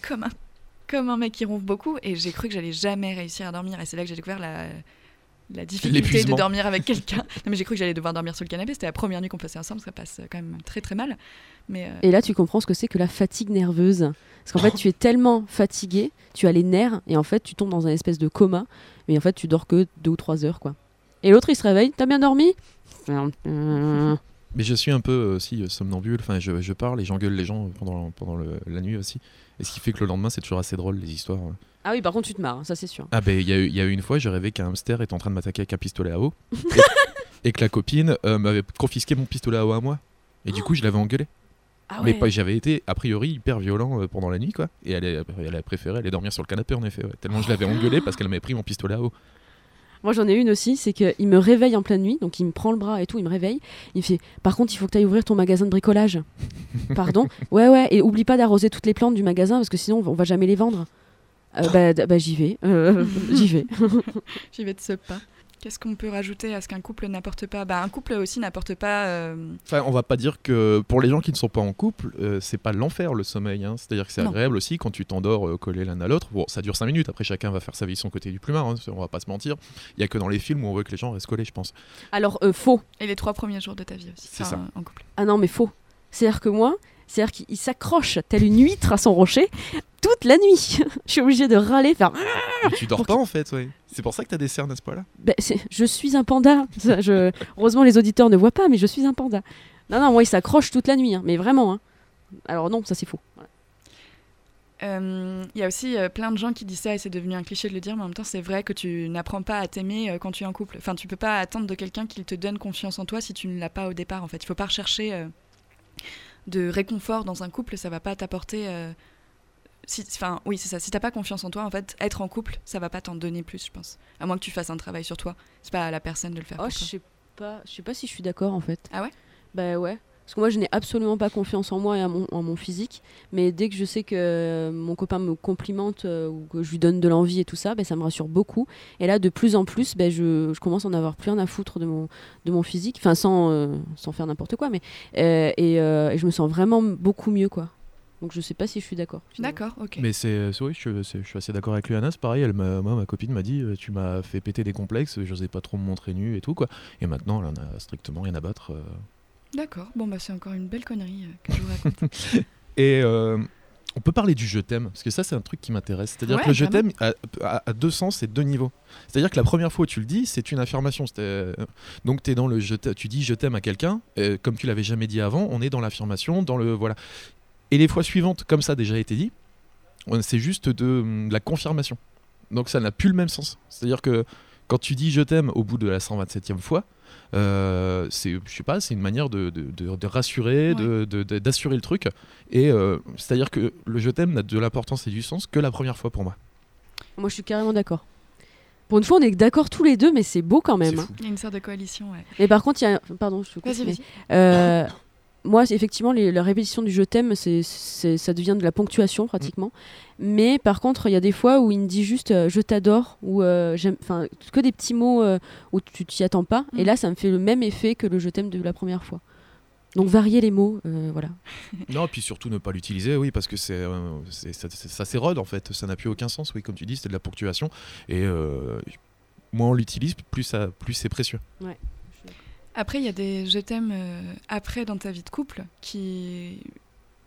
Speaker 1: comme un, comme un mec qui ronfle beaucoup. Et j'ai cru que j'allais jamais réussir à dormir. Et c'est là que j'ai découvert la, la difficulté de dormir avec quelqu'un. non, mais j'ai cru que j'allais devoir dormir sur le canapé. C'était la première nuit qu'on passait ensemble. Ça passe quand même très très mal. Mais euh,
Speaker 2: Et là, tu comprends ce que c'est que la fatigue nerveuse. Parce qu'en fait, tu es tellement fatigué, tu as les nerfs, et en fait, tu tombes dans un espèce de coma, mais en fait, tu dors que deux ou trois heures, quoi. Et l'autre, il se réveille, t'as bien dormi? Euh,
Speaker 3: Mais je suis un peu euh, aussi euh, somnambule. Enfin, je, je parle et j'engueule les gens pendant, pendant le- la nuit aussi. Et ce qui fait que le lendemain, c'est toujours assez drôle les histoires. euh.
Speaker 2: Ah oui, par contre, tu te marres, ça c'est sûr.
Speaker 3: Ah ben il y, a eu- il y a eu une fois, j'ai rêvé qu'un hamster était en train de m'attaquer avec un pistolet à eau et, et que la copine euh, m'avait confisqué mon pistolet à eau à moi. Et du coup, je l'avais engueulé.
Speaker 2: Ah
Speaker 3: Mais pas, j'avais été a priori hyper violent euh, pendant la nuit quoi. Et elle, est- elle a préféré aller dormir sur le canapé en effet. ouais. Tellement je l'avais engueulé parce qu'elle m'avait pris mon pistolet à eau.
Speaker 2: Moi, j'en ai une aussi, c'est qu'il me réveille en pleine nuit, donc il me prend le bras et tout, il me réveille. Il me fait Par contre, il faut que tu ailles ouvrir ton magasin de bricolage. Pardon Ouais, ouais, et oublie pas d'arroser toutes les plantes du magasin parce que sinon, on va jamais les vendre. Euh, bah, bah, j'y vais, euh, j'y vais.
Speaker 1: j'y vais de ce pas. Qu'est-ce qu'on peut rajouter à ce qu'un couple n'apporte pas? Bah, Un couple aussi n'apporte pas. euh,
Speaker 3: Enfin, on va pas dire que pour les gens qui ne sont pas en couple, euh, c'est pas l'enfer le sommeil. hein. C'est-à-dire que c'est agréable aussi quand tu t'endors euh, collés l'un à l'autre. Bon, ça dure 5 minutes. Après, chacun va faire sa vie de son côté du plumard. hein, on va pas se mentir. Il y a que dans les films où on veut que les gens restent collés, je pense.
Speaker 2: Alors, euh, faux.
Speaker 1: Et les trois premiers jours de ta vie aussi.
Speaker 3: C'est ça.
Speaker 1: En couple.
Speaker 2: Ah non, mais faux. C'est-à-dire que moi, c'est-à-dire qu'il il s'accroche tel une huître à son rocher toute la nuit. je suis obligée de râler, faire.
Speaker 3: Mais tu dors pas en fait, ouais. C'est pour ça que t'as des cernes à ce point-là.
Speaker 2: Ben, c'est- je suis un panda. Je- Heureusement, les auditeurs ne voient pas, mais je suis un panda. Non, non, moi, il s'accroche toute la nuit, hein, mais vraiment. hein. Alors non, ça c'est faux. Voilà.
Speaker 1: Euh, Il y a aussi euh, plein de gens qui disent ça et c'est devenu un cliché de le dire, mais en même temps, c'est vrai que tu n'apprends pas à t'aimer euh, quand tu es en couple. Enfin, tu peux pas attendre de quelqu'un qu'il te donne confiance en toi si tu ne l'as pas au départ. En fait, il faut pas rechercher euh, de réconfort dans un couple, ça va pas t'apporter. euh, si- Enfin, oui, c'est ça. Si t'as pas confiance en toi, en fait, être en couple, ça va pas t'en donner plus, je pense. À moins que tu fasses un travail sur toi. C'est pas à la personne de le faire.
Speaker 2: Oh, je sais pas, je sais pas si je suis d'accord en fait.
Speaker 1: Ah ouais?
Speaker 2: Bah ouais. Parce que moi, je n'ai absolument pas confiance en moi et en mon, en mon physique. Mais dès que je sais que euh, mon copain me complimente euh, ou que je lui donne de l'envie et tout ça, bah, ça me rassure beaucoup. Et là, de plus en plus, bah, je, je commence à en avoir plus rien à foutre de mon, de mon physique. Enfin, sans, euh, sans faire n'importe quoi. Mais, euh, et, euh, et je me sens vraiment beaucoup mieux, quoi. Donc je sais pas si je suis d'accord.
Speaker 1: D'accord, ok.
Speaker 3: Mais c'est, oui, je, je suis assez d'accord avec lui, Anna. C'est pareil, elle moi, ma copine m'a dit Tu m'as fait péter des complexes, j'osais pas trop me montrer nu et tout, quoi. Et maintenant, elle en a strictement rien à battre.
Speaker 1: D'accord. Bon, bah, c'est encore une belle connerie euh, que je vous raconte.
Speaker 3: Et euh, on peut parler du je t'aime, parce que ça, c'est un truc qui m'intéresse. C'est-à-dire
Speaker 1: Ouais,
Speaker 3: que le je t'aime a, a- a deux sens et deux niveaux. C'est-à-dire que la première fois où tu le dis, c'est une affirmation. Euh, Donc, es dans le je tu dis je t'aime à quelqu'un, comme tu l'avais jamais dit avant, on est dans l'affirmation, dans le. Voilà. Et les fois suivantes, comme ça a déjà été dit, c'est juste de, hum, de la confirmation. Donc, ça n'a plus le même sens. C'est-à-dire que quand tu dis je t'aime au bout de la 127e fois, euh, c'est je sais pas c'est une manière de, de- de- de rassurer de- de- de- d'assurer le truc et euh, c'est à dire que le je t'aime n'a de l'importance et du sens que la première fois pour moi
Speaker 2: Moi, je suis carrément d'accord. Pour une fois, on est d'accord tous les deux, mais c'est beau quand même. hein.
Speaker 1: Il y a une sorte de coalition, ouais.
Speaker 2: Mais par contre, il y a. Pardon, je te coupe,
Speaker 1: Vas-y,
Speaker 2: mais-
Speaker 1: vas-y.
Speaker 2: Euh, moi, effectivement, les- la répétition du je t'aime, c'est, c'est- ça devient de la ponctuation pratiquement. Mais par contre, il y a des fois où il me dit juste euh, je t'adore ou euh, j'aime, enfin que des petits mots euh, où tu t'y attends pas. Et
Speaker 1: Mm.
Speaker 2: là, ça me fait le même effet que le je t'aime de la première fois. Donc varier les mots, voilà.
Speaker 3: non puis surtout ne pas l'utiliser oui parce que c'est, ça, s'érode en fait ça n'a plus aucun sens oui comme tu dis c'est de la ponctuation et moins on l'utilise plus ça plus c'est précieux
Speaker 1: Après, il y a des je t'aime euh, après dans ta vie de couple qui,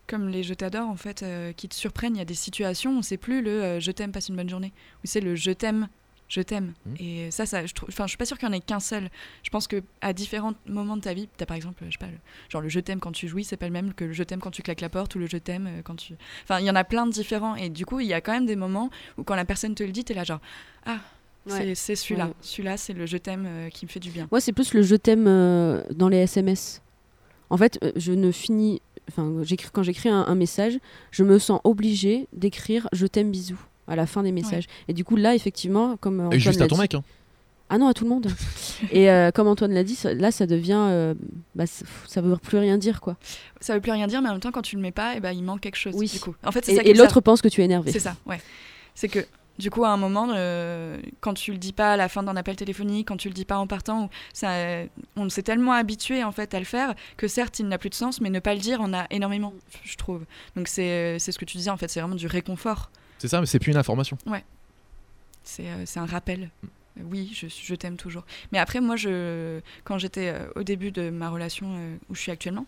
Speaker 1: comme les je t'adore en fait, euh, qui te surprennent. Il y a des situations où c'est plus le euh, je t'aime, passe une bonne journée, où c'est le je t'aime, je t'aime.
Speaker 3: Mhm.
Speaker 1: Et ça, ça, je trouve, enfin, je suis pas sûre qu'il y en ait qu'un seul. Je pense que à différents moments de ta vie, t'as par exemple, je sais pas, le, genre le je t'aime quand tu jouis, c'est pas le même que le je t'aime quand tu claques la porte ou le je t'aime quand tu. Enfin, il y en a plein de différents. Et du coup, il y a quand même des moments où quand la personne te le dit, t'es là genre ah. C'est- C'est celui-là.
Speaker 2: Ouais.
Speaker 1: Celui-là, c'est le je t'aime euh, qui me fait du bien.
Speaker 2: Moi, c'est plus le je t'aime euh, dans les SMS. En fait, euh, je ne finis. Enfin, j'écris quand j'écris un, un message, je me sens obligée d'écrire je t'aime bisous à la fin des messages. Et du coup, là, effectivement, comme euh,
Speaker 3: et
Speaker 2: Antoine
Speaker 3: juste à
Speaker 2: l'a
Speaker 3: ton
Speaker 2: dit-
Speaker 3: mec hein.
Speaker 2: Ah non, à tout le monde. et euh, comme Antoine l'a dit, ça- là, ça devient. euh, bah, ça veut plus rien dire, quoi.
Speaker 1: Ça veut plus rien dire, mais en même temps, quand tu le mets pas, eh ben, il manque quelque chose.
Speaker 2: Oui.
Speaker 1: Du coup. En fait, c'est ça
Speaker 2: Et, et l'autre pense que tu es énervé.
Speaker 1: C'est ça, ouais. C'est que, du coup, à un moment, euh, quand tu le dis pas à la fin d'un appel téléphonique, quand tu le dis pas en partant, ça, on s'est tellement habitué en fait à le faire que certes, il n'a plus de sens, mais ne pas le dire en a énormément, je trouve. Donc c'est euh, c'est ce que tu disais en fait, c'est vraiment du réconfort.
Speaker 3: c'est ça mais c'est plus une information
Speaker 1: C'est euh, c'est un rappel. Euh, Oui, je, je t'aime toujours. Mais après, moi, je, quand j'étais euh, au début de ma relation euh, où je suis actuellement,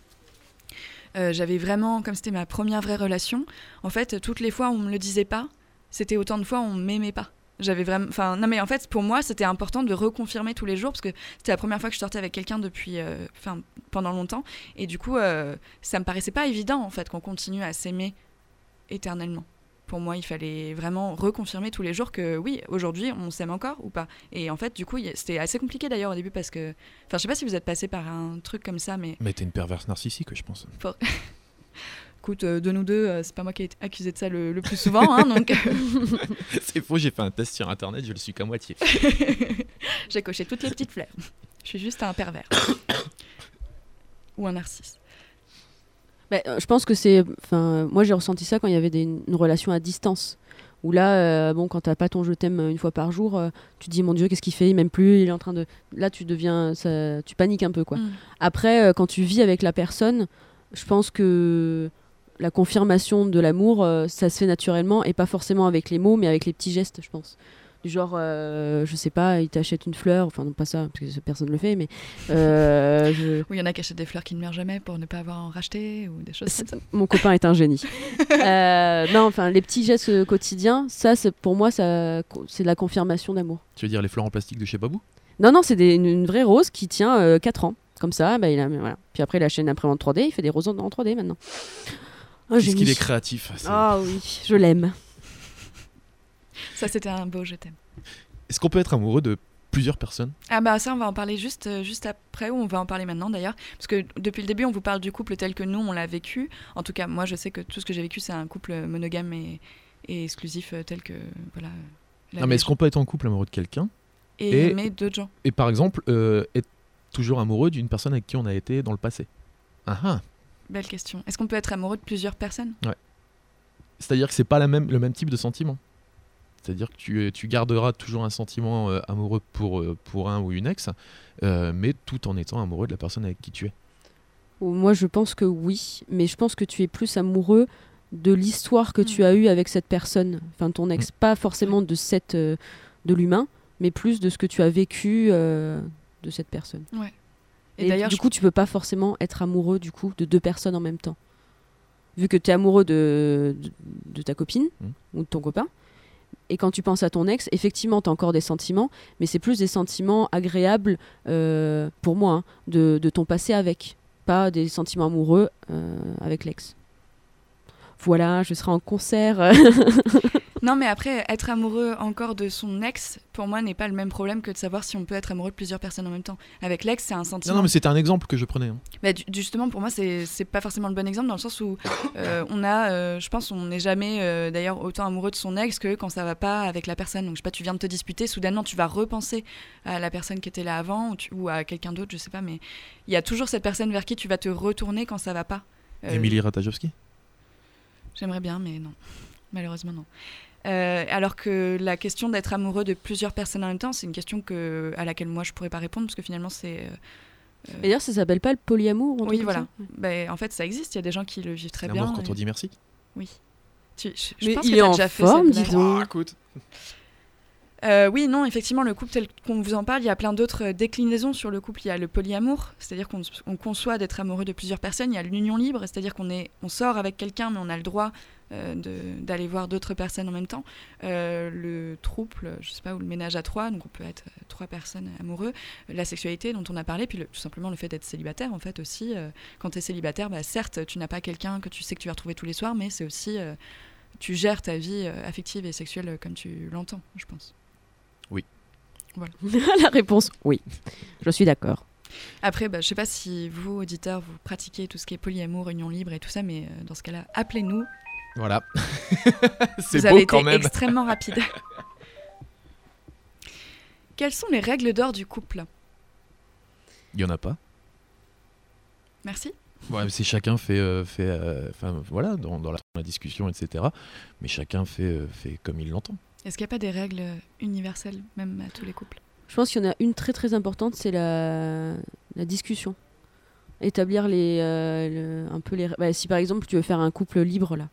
Speaker 1: euh, j'avais vraiment, comme c'était ma première vraie relation, en fait, toutes les fois où on me le disait pas, c'était autant de fois où on m'aimait pas. J'avais vraiment, enfin, non mais en fait, pour moi, c'était important de reconfirmer tous les jours parce que c'était la première fois que je sortais avec quelqu'un depuis, euh, enfin, pendant longtemps, et du coup, euh, ça me paraissait pas évident en fait qu'on continue à s'aimer éternellement. Pour moi, il fallait vraiment reconfirmer tous les jours que oui, aujourd'hui, on s'aime encore ou pas. Et en fait, du coup, c'était assez compliqué d'ailleurs au début parce que, enfin, je sais pas si vous êtes passé par un truc comme ça, mais
Speaker 3: mais t'es une perverse narcissique je pense
Speaker 1: écoute, euh, de nous deux, euh, c'est pas moi qui ai été accusé de ça le, le plus souvent, hein, donc
Speaker 3: c'est faux j'ai fait un test sur internet je le suis qu'à moitié
Speaker 1: j'ai coché toutes les petites fleurs. Je suis juste un pervers ou un narcisse.
Speaker 2: Bah, euh, je pense que c'est. Enfin, moi, j'ai ressenti ça quand il y avait des- une relation à distance. Où là, euh, bon, quand t'as pas ton je t'aime une fois par jour, euh, tu te dis mon Dieu, qu'est-ce qu'il fait? Il m'aime plus, il est en train de. Là, tu deviens, ça, tu paniques un peu quoi.
Speaker 1: Mm.
Speaker 2: Après, euh, quand tu vis avec la personne, je pense que la confirmation de l'amour, euh, ça se fait naturellement et pas forcément avec les mots, mais avec les petits gestes, je pense. Du genre, euh, je sais pas, il t'achète une fleur, enfin non pas ça, parce que personne ne le fait, mais euh, je-
Speaker 1: Ou il y en a qui achètent des fleurs qui ne meurent jamais pour ne pas avoir à en racheter ou des choses comme ça.
Speaker 2: mon copain est un génie. Euh, non, enfin les petits gestes euh, quotidiens, ça, c'est pour moi, ça, c'est de la confirmation d'amour.
Speaker 3: Tu veux dire les fleurs en plastique de chez Babou?
Speaker 2: Non, non, c'est une, une vraie rose qui tient 4 ans. Comme ça, bah, il a, voilà. Puis après, il achète une imprimante 3D, il fait des roses en en 3D maintenant. Génie.
Speaker 3: qu'il est créatif.
Speaker 2: Ah oui, je l'aime.
Speaker 1: Ça, c'était un beau je t'aime.
Speaker 3: Est-ce qu'on peut être amoureux de plusieurs personnes?
Speaker 1: Ah bah ça, on va en parler juste, euh, juste après, ou on va en parler maintenant d'ailleurs. Parce que depuis le début, on vous parle du couple tel que nous, on l'a vécu. En tout cas, moi, je sais que tout ce que j'ai vécu, c'est un couple monogame et, et exclusif euh, tel que... Voilà.
Speaker 3: Non, mais est-ce qu'on peut être en couple amoureux de quelqu'un?
Speaker 1: Et,
Speaker 3: et-
Speaker 1: aimer d'autres gens.
Speaker 3: et par exemple euh, être toujours amoureux d'une personne avec qui on a été dans le passé? Ah ah
Speaker 1: Belle question. Est-ce qu'on peut être amoureux de plusieurs personnes?
Speaker 3: C'est-à-dire que c'est pas la même, le même type de sentiment. C'est-à-dire que tu, tu garderas toujours un sentiment euh, amoureux pour, euh, pour un ou une ex, euh, mais tout en étant amoureux de la personne avec qui tu es.
Speaker 2: Oh, Moi, je pense que oui, mais je pense que tu es plus amoureux de l'histoire que tu
Speaker 1: Mm.
Speaker 2: as eue avec cette personne, enfin ton ex, pas forcément de cette, euh, de l'humain, mais plus de ce que tu as vécu euh, de cette personne.
Speaker 1: Et,
Speaker 2: Et,
Speaker 1: d'ailleurs,
Speaker 2: du
Speaker 1: je-
Speaker 2: coup, tu peux pas forcément être amoureux du coup de deux personnes en même temps. Vu que tu es amoureux de, de, de ta copine
Speaker 3: Mm.
Speaker 2: ou de ton copain. Et quand tu penses à ton ex, effectivement, tu as encore des sentiments, mais c'est plus des sentiments agréables euh, pour moi hein, de, de ton passé avec, pas des sentiments amoureux euh, avec l'ex. Voilà, je serai en concert.
Speaker 1: Non, mais après, être amoureux encore de son ex, pour moi, n'est pas le même problème que de savoir si on peut être amoureux de plusieurs personnes en même temps. Avec l'ex, c'est un sentiment.
Speaker 3: Non, non, mais c'était un exemple que je prenais. hein.
Speaker 1: Bah, justement, pour moi, c'est pas forcément le bon exemple dans le sens où euh, on a, euh, je pense, on n'est jamais euh, d'ailleurs autant amoureux de son ex que quand ça va pas avec la personne. Donc, je sais pas, tu viens de te disputer, soudainement, tu vas repenser à la personne qui était là avant ou, tu- ou à quelqu'un d'autre, je sais pas, mais il y a toujours cette personne vers qui tu vas te retourner quand ça va pas.
Speaker 3: Émilie Ratajkowski
Speaker 1: J'aimerais bien, mais non. Malheureusement, non. Euh, alors que la question d'être amoureux de plusieurs personnes en même temps, c'est une question que, à laquelle moi je pourrais pas répondre parce que finalement c'est. euh,
Speaker 2: D'ailleurs, ça s'appelle pas le polyamour ou un
Speaker 1: Oui, voilà.
Speaker 2: ça
Speaker 1: ben, en fait, ça existe. Il y a des gens qui le vivent très bien.
Speaker 3: l'amour quand
Speaker 1: et-
Speaker 3: on dit merci
Speaker 1: Oui. Tu- je, je
Speaker 2: Mais
Speaker 1: pense
Speaker 2: il
Speaker 1: que
Speaker 2: est en
Speaker 1: déjà fait
Speaker 2: forme,
Speaker 1: cette
Speaker 2: dis donc.
Speaker 3: Ah, écoute.
Speaker 1: Euh, oui, non, effectivement, le couple tel qu'on vous en parle, il y a plein d'autres euh, déclinaisons sur le couple. Il y a le polyamour, c'est-à-dire qu'on on conçoit d'être amoureux de plusieurs personnes. Il y a l'union libre, c'est-à-dire qu'on on sort avec quelqu'un, mais on a le droit euh, d'aller voir d'autres personnes en même temps. Le trouble, je sais pas, ou le ménage à trois, donc on peut être trois personnes amoureux. La sexualité dont on a parlé, puis tout simplement le fait d'être célibataire, en fait aussi. quand tu es célibataire, bah, certes, tu n'as pas quelqu'un que tu sais que tu vas retrouver tous les soirs, mais c'est aussi, tu gères ta vie affective et sexuelle comme tu l'entends, je pense.
Speaker 2: la réponse, oui. Je suis d'accord.
Speaker 1: Après, bah, je sais pas si vous, auditeurs, vous pratiquez tout ce qui est polyamour, union libre et tout ça, mais euh, dans ce cas-là, appelez-nous.
Speaker 3: Voilà.
Speaker 1: Vous
Speaker 3: C'est
Speaker 1: avez
Speaker 3: beau
Speaker 1: été
Speaker 3: quand même.
Speaker 1: extrêmement rapide. Quelles sont les règles d'or du couple?
Speaker 3: Il y en a pas.
Speaker 1: Merci.
Speaker 3: Ouais, c'est chacun fait, euh, fait euh, voilà, dans, dans la, la discussion, etc. Mais chacun fait, euh, fait comme il l'entend.
Speaker 1: Est-ce qu'il n'y a pas des règles universelles, même à tous les couples?
Speaker 2: Je pense qu'il y en a une très très importante, c'est la, discussion. Établir les, euh, un peu les. bah, si par exemple tu veux faire un couple libre là,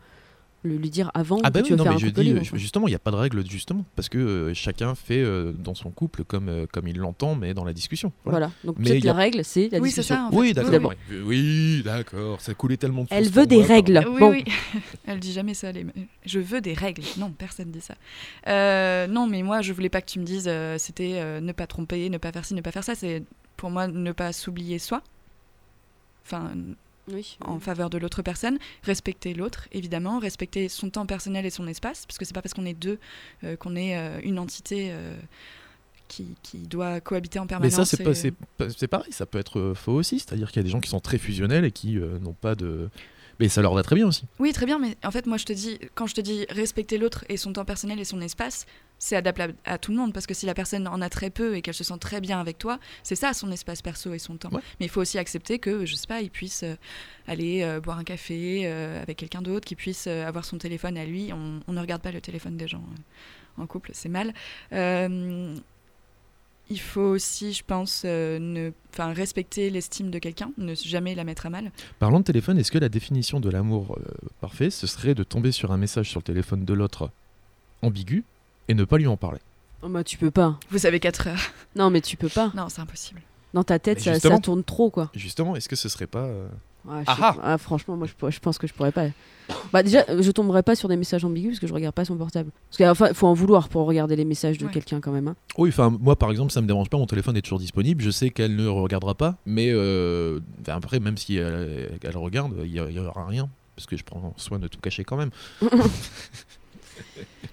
Speaker 2: le, lui dire avant
Speaker 3: Ah bah
Speaker 2: que tu
Speaker 3: oui,
Speaker 2: veux
Speaker 3: non,
Speaker 2: faire
Speaker 3: mais
Speaker 2: un
Speaker 3: je
Speaker 2: couple
Speaker 3: dis,
Speaker 2: libre.
Speaker 3: euh, justement, il n'y a pas de règle, justement, parce que euh, chacun fait euh, dans son couple comme, euh, comme il l'entend, mais dans la discussion. Voilà.
Speaker 2: Voilà. Donc
Speaker 3: Mais
Speaker 2: peut-être
Speaker 3: y a-
Speaker 2: la règle, c'est la
Speaker 1: Oui, c'est
Speaker 2: discussion.
Speaker 1: ça. en fait.
Speaker 3: Oui, d'accord. Oui, Oui, d'accord. Ça coulait tellement de
Speaker 2: Elle veut des
Speaker 3: moi,
Speaker 2: règles.
Speaker 1: Oui,
Speaker 2: bon.
Speaker 1: oui. Elle dit jamais ça. Les... Je veux des règles. Non, personne dit ça. Euh, non, mais moi, je voulais pas que tu me dises euh, c'était euh, ne pas tromper, ne pas faire ci, ne pas faire ça. C'est pour moi ne pas s'oublier soi. Enfin,
Speaker 2: Oui.
Speaker 1: en faveur de l'autre personne, respecter l'autre, évidemment, respecter son temps personnel et son espace, parce que c'est pas parce qu'on est deux euh, qu'on est euh, une entité euh, qui, qui doit cohabiter en
Speaker 3: Mais
Speaker 1: permanence.
Speaker 3: ça, c'est
Speaker 1: et-
Speaker 3: pas, c'est pareil, ça peut être faux aussi. C'est-à-dire qu'il y a des gens qui sont très fusionnels et qui euh, n'ont pas de Mais ça leur va très bien aussi.
Speaker 1: Oui, très bien, mais en fait, moi, je te dis, quand je te dis respecter l'autre et son temps personnel et son espace, c'est adaptable à tout le monde parce que si la personne en a très peu et qu'elle se sent très bien avec toi, c'est ça son espace perso et son temps.
Speaker 3: Ouais.
Speaker 1: Mais il faut aussi accepter que, je sais pas, il puisse euh, aller euh, boire un café euh, avec quelqu'un d'autre, qu'il puisse euh, avoir son téléphone à lui. On, on ne regarde pas le téléphone des gens en couple, c'est mal. Il faut aussi, je pense, ne, respecter l'estime de quelqu'un, ne jamais la mettre à mal.
Speaker 3: Parlant de téléphone, est-ce que la définition de l'amour parfait, ce serait de tomber sur un message sur le téléphone de l'autre ambigu? Et ne pas lui en parler
Speaker 2: Oh, bah, tu peux pas.
Speaker 1: Vous avez 4 heures.
Speaker 2: Non, mais tu peux pas.
Speaker 1: Non, c'est impossible.
Speaker 2: Dans ta tête, ça, tourne trop, quoi.
Speaker 3: Justement, est-ce que ce serait pas. euh,
Speaker 2: je
Speaker 3: Ah
Speaker 2: sais
Speaker 3: ah
Speaker 2: pas. Ah, franchement, moi, je, pourrais- je pense que je pourrais pas. Bah, déjà, euh, je tomberais pas sur des messages ambigus parce que je regarde pas son portable. Parce qu'il enfin, faut en vouloir pour regarder les messages de
Speaker 1: Ouais.
Speaker 2: quelqu'un quand même. hein.
Speaker 3: Oui, enfin, moi par exemple, ça me dérange pas, mon téléphone est toujours disponible, je sais qu'elle ne regardera pas, mais euh, après, même si elle, elle regarde, il y, a- il y aura rien, parce que je prends soin de tout cacher quand même.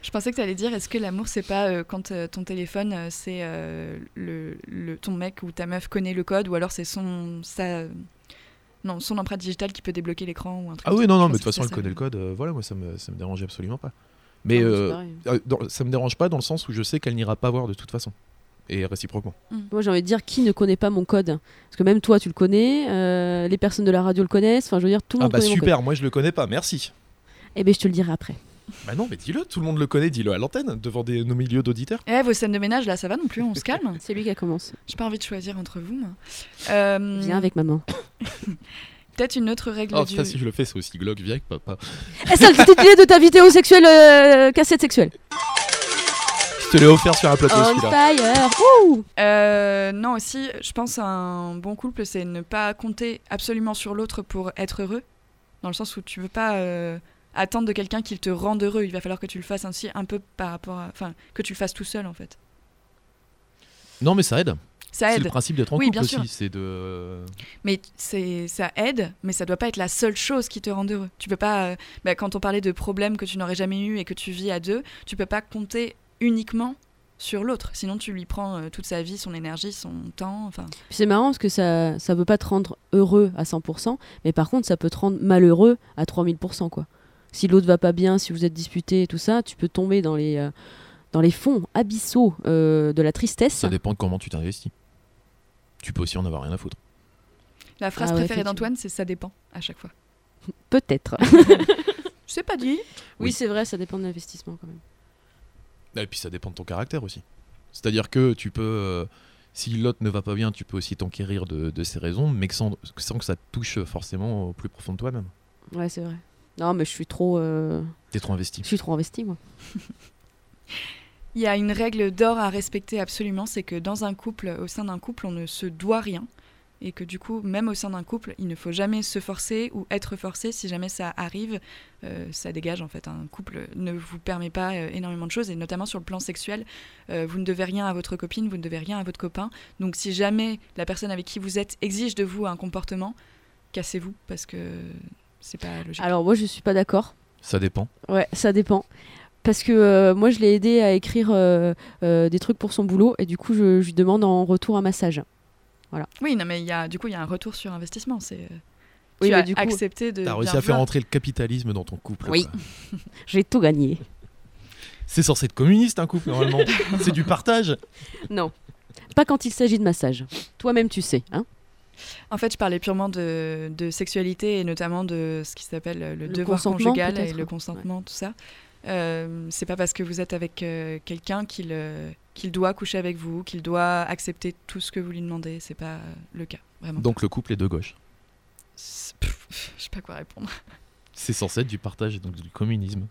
Speaker 1: Je pensais que tu allais dire est-ce que l'amour c'est pas euh, quand euh, ton téléphone euh, c'est euh, le, le- ton mec ou ta meuf connaît le code ou alors c'est son sa non son empreinte digitale qui peut débloquer l'écran ou un truc.
Speaker 3: Ah oui, non, non, mais de toute façon, elle connaît le code, euh, voilà, moi ça me, ça me dérangeait absolument pas. Mais
Speaker 2: Non,
Speaker 3: euh, euh, dans- ça me dérange pas dans le sens où je sais qu'elle n'ira pas voir de toute façon. Et réciproquement.
Speaker 2: Moi, j'ai envie de dire qui ne connaît pas mon code? Parce que même toi, tu le connais, euh, les personnes de la radio le connaissent. Enfin, je veux dire, tout le
Speaker 3: Ah
Speaker 2: monde
Speaker 3: bah
Speaker 2: connaît mon
Speaker 3: super, moi je le connais pas, merci.
Speaker 2: Eh ben, je te le dirai après.
Speaker 3: Bah non, mais dis-le, tout le monde le connaît, dis-le à l'antenne, devant des, nos milieux d'auditeurs.
Speaker 1: Eh vos scènes de ménage là ça va non plus on se calme.
Speaker 2: C'est lui qui a commencé.
Speaker 1: J'ai pas envie de choisir entre vous. moi. Euh,
Speaker 2: Viens avec maman.
Speaker 1: Peut-être une autre règle
Speaker 3: Oh,
Speaker 1: du.
Speaker 3: ça, si je le fais, c'est aussi glauque, viens avec papa.
Speaker 2: Eh, ça, le titulé de ta vidéo sexuelle, euh, cassette sexuelle.
Speaker 3: Je te l'ai offert sur un plateau
Speaker 2: On fire. Ouh
Speaker 1: Euh, non aussi je pense un bon couple c'est ne pas compter absolument sur l'autre pour être heureux dans le sens où tu veux pas euh, attendre de quelqu'un qu'il te rende heureux il va falloir que tu le fasses ainsi un peu par rapport à enfin que tu le fasses tout seul en fait
Speaker 3: Non, mais ça aide.
Speaker 1: ça
Speaker 3: C'est
Speaker 1: aide
Speaker 3: le principe d'être en
Speaker 1: Oui,
Speaker 3: couple
Speaker 1: bien sûr.
Speaker 3: aussi, c'est de.
Speaker 1: mais c'est ça aide mais ça doit pas être la seule chose qui te rend heureux tu peux pas euh, bah, quand on parlait de problèmes que tu n'aurais jamais eu et que tu vis à deux tu peux pas compter uniquement sur l'autre sinon tu lui prends euh, toute sa vie son énergie son temps enfin
Speaker 2: c'est marrant parce que ça ça veut pas te rendre heureux à 100%, mais par contre ça peut te rendre malheureux à 3000% quoi. Si l'autre va pas bien, si vous êtes disputé et tout ça, tu peux tomber dans les euh, dans les fonds abyssaux euh, de la tristesse.
Speaker 3: Ça dépend de comment tu t'investis. Tu peux aussi en avoir rien à foutre.
Speaker 1: la phrase
Speaker 2: Ah ouais,
Speaker 1: préférée d'Antoine c'est ça dépend à chaque fois
Speaker 2: Peut-être.
Speaker 1: c'est pas dit
Speaker 2: oui,
Speaker 3: Oui.
Speaker 2: c'est vrai, ça dépend de l'investissement quand même.
Speaker 3: Et puis ça dépend de ton caractère aussi. C'est-à-dire que tu peux. euh, si l'autre ne va pas bien, tu peux aussi t'enquérir de, de ses raisons, mais sans, sans que ça te touche forcément au plus profond de toi-même.
Speaker 2: Ouais, c'est vrai. Non, mais je suis trop euh,
Speaker 3: T'es trop investi.
Speaker 2: je suis trop investi moi.
Speaker 1: Il y a une règle d'or à respecter absolument, c'est que dans un couple, au sein d'un couple, on ne se doit rien. Et que du coup, même au sein d'un couple, il ne faut jamais se forcer ou être forcé. Si jamais ça arrive, euh, ça dégage en fait. Un couple ne vous permet pas euh, énormément de choses, et notamment sur le plan sexuel. Euh, vous ne devez rien à votre copine, vous ne devez rien à votre copain. Donc si jamais la personne avec qui vous êtes exige de vous un comportement, cassez-vous parce que c'est pas logique.
Speaker 2: Alors moi je suis pas d'accord.
Speaker 3: Ça dépend.
Speaker 2: Ouais, ça dépend. Parce que euh, moi, je l'ai aidé à écrire euh, euh, des trucs pour son boulot et du coup, je, je lui demande en retour un massage.
Speaker 1: Oui, non, mais il y a, du coup, il y a un retour sur investissement. C'est
Speaker 2: Oui,
Speaker 1: tu as
Speaker 2: du coup-
Speaker 1: accepté de.
Speaker 3: T'as réussi à faire entrer le capitalisme dans ton couple.
Speaker 2: Oui. J'ai tout gagné.
Speaker 3: C'est censé être communiste un couple normalement. c'est du partage.
Speaker 2: Non. Pas quand il s'agit de massage. Toi-même, tu sais. Hein
Speaker 1: En fait, je parlais purement de, de sexualité et notamment de ce qui s'appelle le,
Speaker 2: Le
Speaker 1: devoir
Speaker 2: consentement,
Speaker 1: conjugal et le consentement, tout ça. Euh, c'est pas parce que vous êtes avec euh, quelqu'un qu'il euh, qu'il doit coucher avec vous, qu'il doit accepter tout ce que vous lui demandez. C'est pas le cas, vraiment.
Speaker 3: Donc le couple est de gauche.
Speaker 1: Pff, Je sais pas quoi répondre.
Speaker 3: C'est censé être du partage et donc du communisme.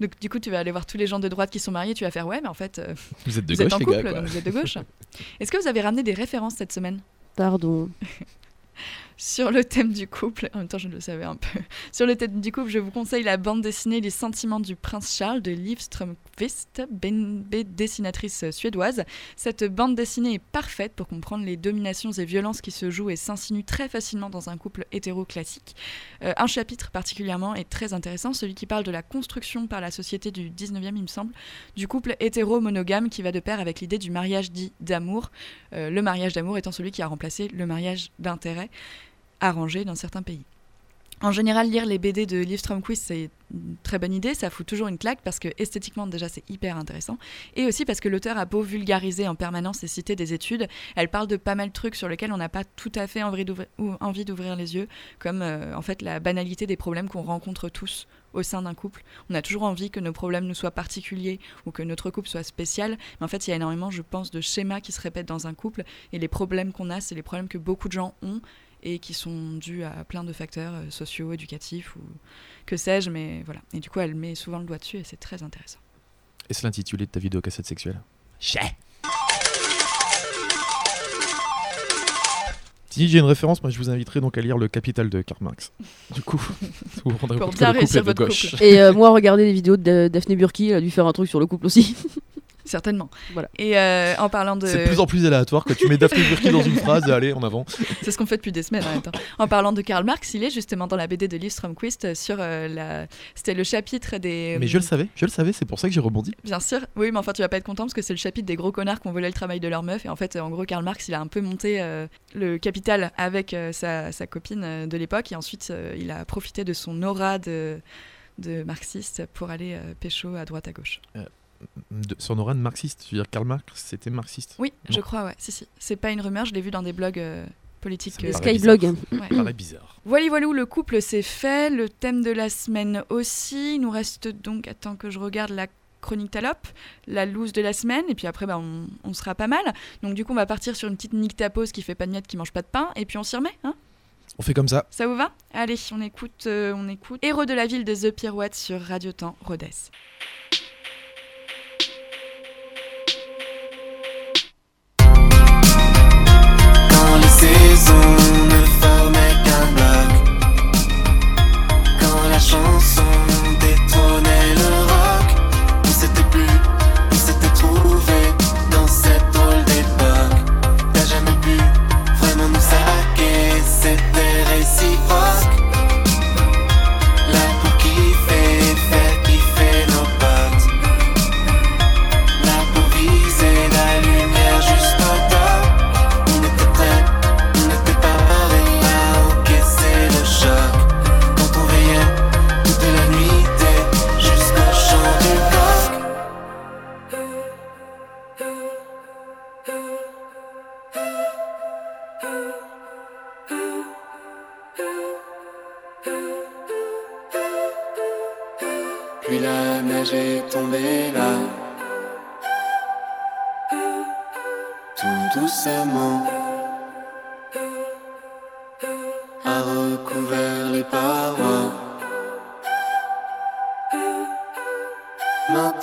Speaker 1: Donc, du coup, tu vas aller voir tous les gens de droite qui sont mariés, tu vas faire ouais, mais en fait, euh,
Speaker 3: Vous êtes de
Speaker 1: vous êtes
Speaker 3: gauche
Speaker 1: en
Speaker 3: les
Speaker 1: couple,
Speaker 3: gars.
Speaker 1: donc vous êtes de gauche. Est-ce que vous avez ramené des références cette semaine?
Speaker 2: Pardon.
Speaker 1: Sur le thème du couple, en même temps je le savais un peu, sur le thème du couple, je vous conseille la bande dessinée Les sentiments du prince Charles de Liv Strömquist, ben- ben- dessinatrice suédoise. Cette bande dessinée est parfaite pour comprendre les dominations et violences qui se jouent et s'insinuent très facilement dans un couple hétéro classique. Euh, un chapitre particulièrement est très intéressant, celui qui parle de la construction par la société du 19e, il me semble, du couple hétéro-monogame qui va de pair avec l'idée du mariage dit d'amour, euh, le mariage d'amour étant celui qui a remplacé le mariage d'intérêt arrangé dans certains pays. En général, lire les BD de Liv Stromquist, c'est une très bonne idée, ça fout toujours une claque parce que esthétiquement déjà c'est hyper intéressant et aussi parce que l'auteur a beau vulgariser en permanence et citer des études, elle parle de pas mal de trucs sur lesquels on n'a pas tout à fait envie d'ouvrir, ou envie d'ouvrir les yeux, comme euh, en fait la banalité des problèmes qu'on rencontre tous au sein d'un couple. On a toujours envie que nos problèmes nous soient particuliers ou que notre couple soit spécial, mais en fait il y a énormément, je pense, de schémas qui se répètent dans un couple et les problèmes qu'on a, c'est les problèmes que beaucoup de gens ont et qui sont dus à plein de facteurs euh, sociaux, éducatifs ou que sais-je, mais voilà. Et du coup, elle met souvent le doigt dessus et c'est très intéressant.
Speaker 3: Et c'est l'intitulé de ta vidéo cassette sexuelle Chais Si j'ai une référence, moi je vous inviterai donc à lire Le Capital de Karl Marx. Du coup, vous vous rendrez
Speaker 1: Pour
Speaker 3: compte que
Speaker 1: bien
Speaker 3: le couple est de
Speaker 1: votre
Speaker 3: gauche.
Speaker 2: Et euh, moi, regarder les vidéos de Daphné Burki, elle a dû faire un truc sur le couple aussi.
Speaker 1: Certainement.
Speaker 2: Voilà.
Speaker 1: Et euh, en parlant de.
Speaker 3: C'est de plus en plus aléatoire quand tu mets Daphné Burki dans une phrase, allez, en avant.
Speaker 1: C'est ce qu'on fait depuis des semaines en même temps. En parlant de Karl Marx, il est justement dans la BD de Liv Stromquist euh, sur euh, la. C'était le chapitre des.
Speaker 3: Mais je le savais, je le savais, c'est pour ça que j'ai rebondi.
Speaker 1: Bien sûr, oui, mais enfin tu vas pas être content parce que c'est le chapitre des gros connards qui ont volé le travail de leur meuf. Et en fait, en gros, Karl Marx, il a un peu monté euh, le capital avec euh, sa, sa copine euh, de l'époque. Et ensuite, euh, il a profité de son aura de, de marxiste pour aller euh, pécho à droite à gauche.
Speaker 3: De, son aura de marxiste, je veux dire Karl Marx, c'était marxiste.
Speaker 1: Oui, je crois, ouais. Si, si. C'est pas une rumeur, je l'ai vu dans des blogs euh, politiques.
Speaker 3: Ça
Speaker 1: euh,
Speaker 2: Skyblog.
Speaker 1: ouais.
Speaker 3: Bizarre.
Speaker 1: Voilà, voilà, le couple c'est fait, le thème de la semaine aussi. Il nous reste donc, attends que je regarde la chronique Talop, la loose de la semaine, et puis après bah, on, on sera pas mal. Donc du coup on va partir sur une petite nique tapose qui fait pas de miettes, qui mange pas de pain, et puis on s'y remet, hein
Speaker 3: On fait comme ça.
Speaker 1: Ça vous va? Allez, on écoute, euh, on écoute Héros de la ville de The Pirouette sur Radio Temps, Rhodes.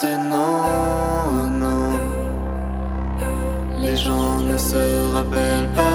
Speaker 5: Oh non. Les gens ne se rappellent pas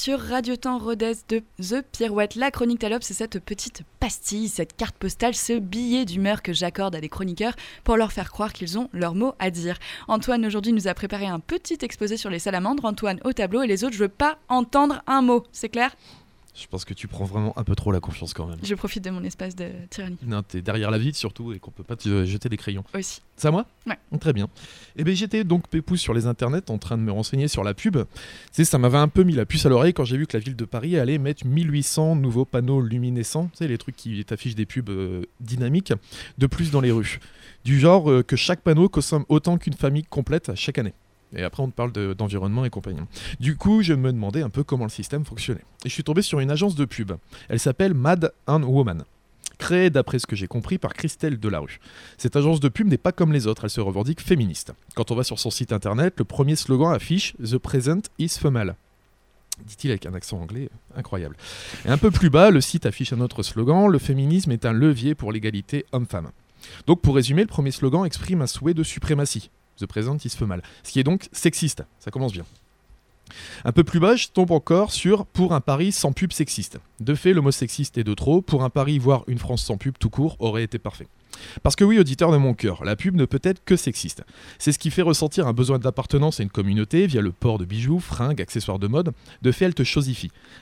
Speaker 1: sur Radio Temps Rodez de The Pirouette. La chronique Talop, c'est cette petite pastille, cette carte postale, ce billet d'humeur que j'accorde à des chroniqueurs pour leur faire croire qu'ils ont leur mot à dire. Antoine aujourd'hui nous a préparé un petit exposé sur les salamandres. Antoine au tableau et les autres, je veux pas entendre un mot. C'est clair?
Speaker 3: Je pense que tu prends vraiment un peu trop la confiance quand même.
Speaker 1: Je profite de mon espace de tyrannie
Speaker 3: Non, t'es derrière la vitre surtout et qu'on peut pas te jeter des crayons.
Speaker 1: aussi.
Speaker 3: C'est à moi?
Speaker 1: Ouais.
Speaker 3: Très bien. Et bien j'étais donc pépouze sur les internets en train de me renseigner sur la pub. Tu sais, ça m'avait un peu mis la puce à l'oreille quand j'ai vu que la ville de Paris allait mettre 1800 nouveaux panneaux luminescents, tu sais, les trucs qui t'affichent des pubs euh, dynamiques, de plus dans les rues. Du genre euh, que chaque panneau consomme autant qu'une famille complète chaque année. Et après, on te parle de- d'environnement et compagnie. Du coup, je me demandais un peu comment le système fonctionnait. Et je suis tombé sur une agence de pub. Elle s'appelle Mad and Woman. Créée, d'après ce que j'ai compris, par Christelle Delarue. Cette agence de pub n'est pas comme les autres, elle se revendique féministe. Quand on va sur son site internet, le premier slogan affiche The present is female. Dit-il avec un accent anglais incroyable. Et un peu plus bas, le site affiche un autre slogan Le féminisme est un levier pour l'égalité homme-femme. Donc, pour résumer, le premier slogan exprime un souhait de suprématie. The present is female. Ce qui est donc sexiste. Ça commence bien. Un peu plus bas, je tombe encore sur Pour un Paris sans pub sexiste. De fait, le mot sexiste est de trop. Pour un Paris, voire une France sans pub tout court, aurait été parfait. Parce que oui, auditeur de mon cœur, la pub ne peut être que sexiste. C'est ce qui fait ressentir un besoin d'appartenance à une communauté via le port de bijoux, fringues, accessoires de mode. De fait, elle te.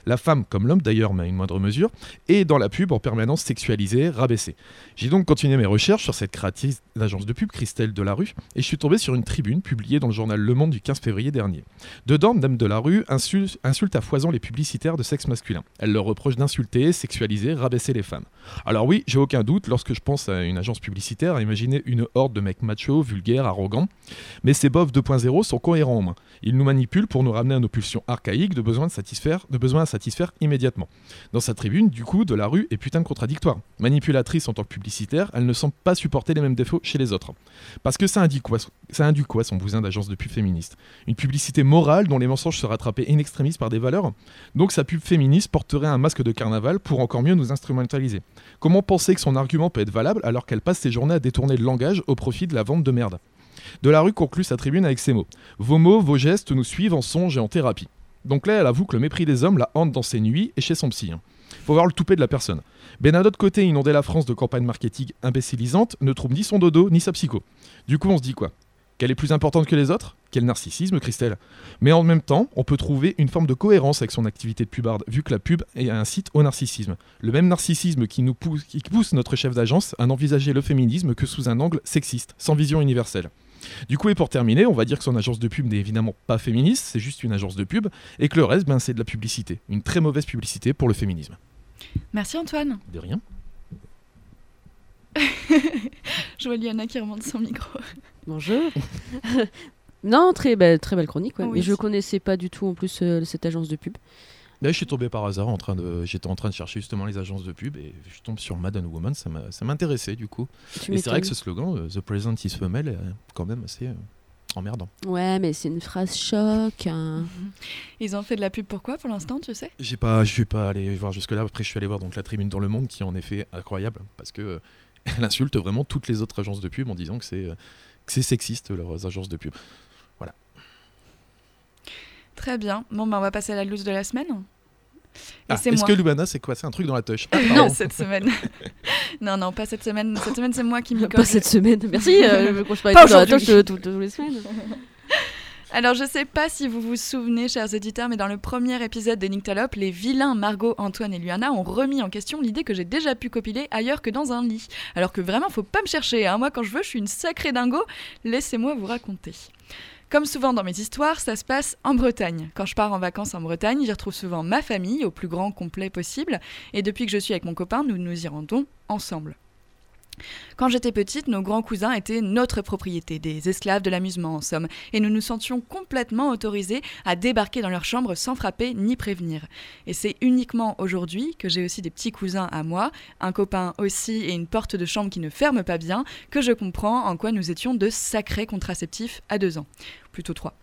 Speaker 3: La femme, comme l'homme d'ailleurs, mais à une moindre mesure, est dans la pub en permanence sexualisée, rabaissée. J'ai donc continué mes recherches sur cette créatrice d'agence de pub, Christelle Delarue, et je suis tombé sur une tribune publiée dans le journal Le Monde du 15 février dernier. Dedans, Madame Delarue insulte, insulte à foison les publicitaires de sexe masculin. Elle leur reproche d'insulter, sexualiser, rabaisser les femmes. Alors oui, j'ai aucun doute, lorsque je pense à une agence publicitaire, à imaginer une horde de mecs machos, vulgaires, arrogants. Mais ces bofs 2.0 sont cohérents au moins. Ils nous manipulent pour nous ramener à nos pulsions archaïques de besoin de satisfaire, de besoin à satisfaire immédiatement. Dans sa tribune, du coup, Delarue est putain de contradictoire. Manipulatrice en tant que publicitaire, elle ne semble pas supporter les mêmes défauts chez les autres. Parce que ça indique quoi, ça quoi son bousin d'agence de pub féministe? Une publicité morale dont les mensonges se rattrapaient in extremis par des valeurs? Donc sa pub féministe porterait un masque de carnaval pour encore mieux nous instrumentaliser. Comment penser que son argument peut être valable alors qu'elle passe ses journées à détourner le langage au profit de la vente de merde? Delarue conclut sa tribune avec ces mots. Vos mots, vos gestes nous suivent en songe et en thérapie. Donc là, elle avoue que le mépris des hommes la hante dans ses nuits et chez son psy. hein. Faut voir le toupet de la personne. Ben d'un côté, inonder la France de campagnes marketing imbécilisantes ne trouve ni son dodo ni sa psycho. Du coup, on se dit quoi? Qu'elle est plus importante que les autres? Quel narcissisme, Christelle? Mais en même temps, on peut trouver une forme de cohérence avec son activité de pubarde, vu que la pub site au narcissisme. Le même narcissisme qui, nous pousse, qui pousse notre chef d'agence à n'envisager le féminisme que sous un angle sexiste, sans vision universelle. Du coup, et pour terminer, on va dire que son agence de pub n'est évidemment pas féministe, c'est juste une agence de pub, et que le reste, ben, c'est de la publicité. Une très mauvaise publicité pour le féminisme.
Speaker 1: Merci Antoine.
Speaker 3: De rien.
Speaker 1: Je vois Liana qui remonte son micro.
Speaker 2: Bonjour. non, très belle, très belle chronique. Ouais.
Speaker 1: Oui.
Speaker 2: Mais je connaissais pas du tout en plus euh, cette agence de pub.
Speaker 3: Là, je suis tombé par hasard en train de, j'étais en train de chercher justement les agences de pub et je tombe sur Madden Woman, ça m'a- ça m'intéressait du coup.
Speaker 2: Tu
Speaker 3: Et c'est vrai que ce slogan, euh, The Present is Female, est quand même assez euh, emmerdant.
Speaker 2: Ouais, mais c'est une phrase choc. hein.
Speaker 1: Ils ont fait de la pub pourquoi pour l'instant, tu sais?
Speaker 3: J'ai pas, je suis pas allé voir jusque là. Après, je suis allé voir donc la tribune dans le Monde qui est en effet incroyable parce que euh, elle insulte vraiment toutes les autres agences de pub en disant que c'est euh, que c'est sexiste leurs agences de pub.
Speaker 1: Très bien. Bon, bah, on va passer à la loose de la semaine.
Speaker 3: Ah, Est-ce que Lubana, c'est quoi C'est un truc dans la touche Ah,
Speaker 1: non, cette semaine. non, non, pas cette semaine. Cette semaine, c'est moi qui m'y
Speaker 2: Pas cette semaine. Merci. euh, je me pas,
Speaker 1: Pas
Speaker 2: dans la touche, euh, toutes les semaines.
Speaker 1: Alors, je sais pas si vous vous souvenez, chers auditeurs, mais dans le premier épisode de Nyctalope, les vilains Margot, Antoine et Luana ont remis en question l'idée que j'ai déjà pu copiler ailleurs que dans un lit. Alors que vraiment, faut pas me chercher. hein. Moi, quand je veux, je suis une sacrée dingo. Laissez-moi vous raconter. Comme souvent dans mes histoires, ça se passe en Bretagne. Quand je pars en vacances en Bretagne, j'y retrouve souvent ma famille au plus grand complet possible. Et depuis que je suis avec mon copain, nous nous y rendons ensemble. Quand j'étais petite, nos grands cousins étaient notre propriété, des esclaves de l'amusement en somme, et nous nous sentions complètement autorisés à débarquer dans leur chambre sans frapper ni prévenir. Et c'est uniquement aujourd'hui que j'ai aussi des petits cousins à moi, un copain aussi et une porte de chambre qui ne ferme pas bien, que je comprends en quoi nous étions de sacrés contraceptifs à deux ans. Plutôt trois.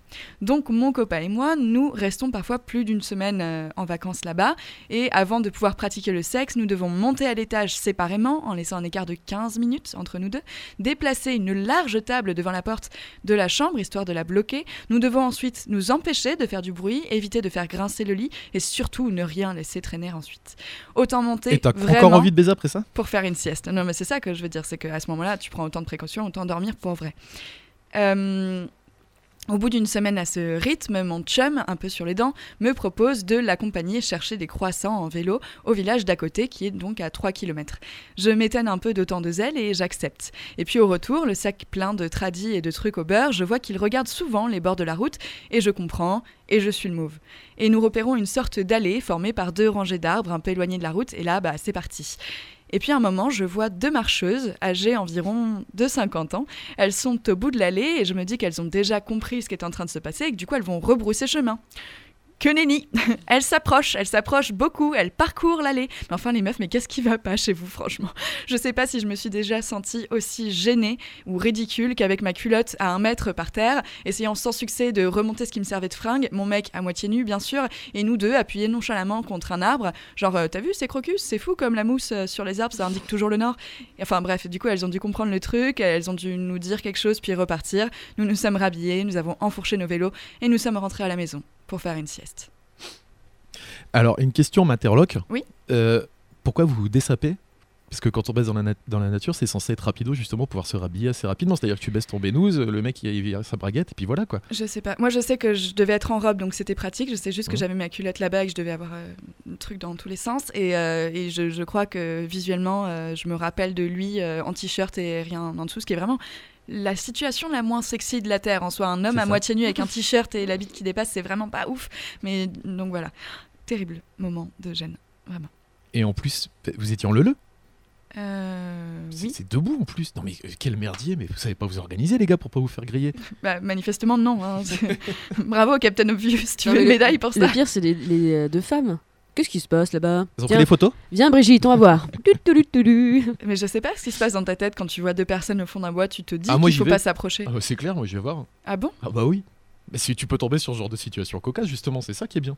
Speaker 1: Donc mon copain et moi, nous restons parfois plus d'une semaine euh, en vacances là-bas, et avant de pouvoir pratiquer le sexe, nous devons monter à l'étage séparément, en laissant un écart de 15 minutes entre nous deux, déplacer une large table devant la porte de la chambre, histoire de la bloquer. Nous devons ensuite nous empêcher de faire du bruit, éviter de faire grincer le lit, et surtout ne rien laisser traîner ensuite. Autant monter
Speaker 6: Et t'as encore envie de baiser après ça?
Speaker 1: pour faire une sieste. Non, mais c'est ça que je veux dire, c'est qu'à ce moment-là, tu prends autant de précautions, autant dormir pour vrai. Euh, au bout d'une semaine à ce rythme, mon chum, un peu sur les dents, me propose de l'accompagner chercher des croissants en vélo au village d'à côté, qui est donc à 3 km. Je m'étonne un peu d'autant de zèle et j'accepte. Et puis au retour, le sac plein de tradis et de trucs au beurre, je vois qu'il regarde souvent les bords de la route et je comprends et je suis le mauve. Et nous repérons une sorte d'allée formée par deux rangées d'arbres un peu éloignées de la route et là, bah, c'est parti. Et puis à un moment, je vois deux marcheuses, âgées environ de 50 ans. Elles sont au bout de l'allée et je me dis qu'elles ont déjà compris ce qui est en train de se passer et que du coup elles vont rebrousser chemin. Que nenni Elles s'approchent, elles s'approchent beaucoup, elles parcourent l'allée. Mais enfin les meufs, mais qu'est-ce qui va pas chez vous franchement? Je sais pas si je me suis déjà sentie aussi gênée ou ridicule qu'avec ma culotte à un mètre par terre, essayant sans succès de remonter ce qui me servait de fringue, mon mec à moitié nu bien sûr, et nous deux appuyés nonchalamment contre un arbre. Genre, euh, t'as vu ces crocus? C'est fou comme la mousse euh, sur les arbres, ça indique toujours le nord. Enfin bref, du coup elles ont dû comprendre le truc, elles ont dû nous dire quelque chose puis repartir. Nous nous sommes rhabillés, nous avons enfourché nos vélos et nous sommes rentrés à la maison pour faire une sieste.
Speaker 6: Alors, une question m'interloque.
Speaker 1: Oui.
Speaker 6: Euh, pourquoi vous vous dessapez? Parce que quand on baisse dans la, nat- dans la nature, c'est censé être rapido, justement, pour pouvoir se rhabiller assez rapidement. C'est-à-dire que tu baisses ton bénouze, le mec il, a sa braguette, et puis voilà quoi.
Speaker 1: Je sais pas. Moi, je sais que je devais être en robe, donc c'était pratique. Je sais juste que
Speaker 6: Ouais.
Speaker 1: j'avais ma culotte là-bas et que je devais avoir euh, un truc dans tous les sens. Et, euh, et je, je crois que visuellement, euh, je me rappelle de lui en t-shirt et rien en dessous, ce qui est vraiment la situation la moins sexy de la Terre. En soi, un homme à
Speaker 6: ça.
Speaker 1: moitié nu avec un t-shirt et la bite qui dépasse, c'est vraiment pas ouf. Mais donc voilà. Terrible moment de gêne. Vraiment.
Speaker 6: Et en plus, vous étiez en leu
Speaker 1: Euh,
Speaker 6: C'est
Speaker 1: oui.
Speaker 6: c'est debout en plus. Non mais euh, quel merdier, mais vous savez pas vous organiser les gars pour pas vous faire griller.
Speaker 1: Bah, manifestement, non. hein. Bravo, Captain Obvious. Tu
Speaker 2: Non,
Speaker 1: veux une
Speaker 2: le-
Speaker 1: médaille pour
Speaker 2: Le
Speaker 1: ça
Speaker 2: pire, c'est les, les, euh, deux femmes. Qu'est-ce qui se passe là-bas
Speaker 6: Ils ont
Speaker 2: Tiens,
Speaker 6: pris des photos
Speaker 2: Viens Brigitte, on va voir.
Speaker 1: Mais je sais pas ce qui se passe dans ta tête quand tu vois deux personnes au fond d'un bois, tu te dis
Speaker 6: Ah, moi,
Speaker 1: qu'il faut
Speaker 6: vais.
Speaker 1: pas s'approcher.
Speaker 6: Ah bah, C'est clair, moi je vais voir.
Speaker 1: Ah bon
Speaker 6: Ah bah oui. Mais si tu peux tomber sur ce genre de situation cocasse, justement, c'est ça qui est bien.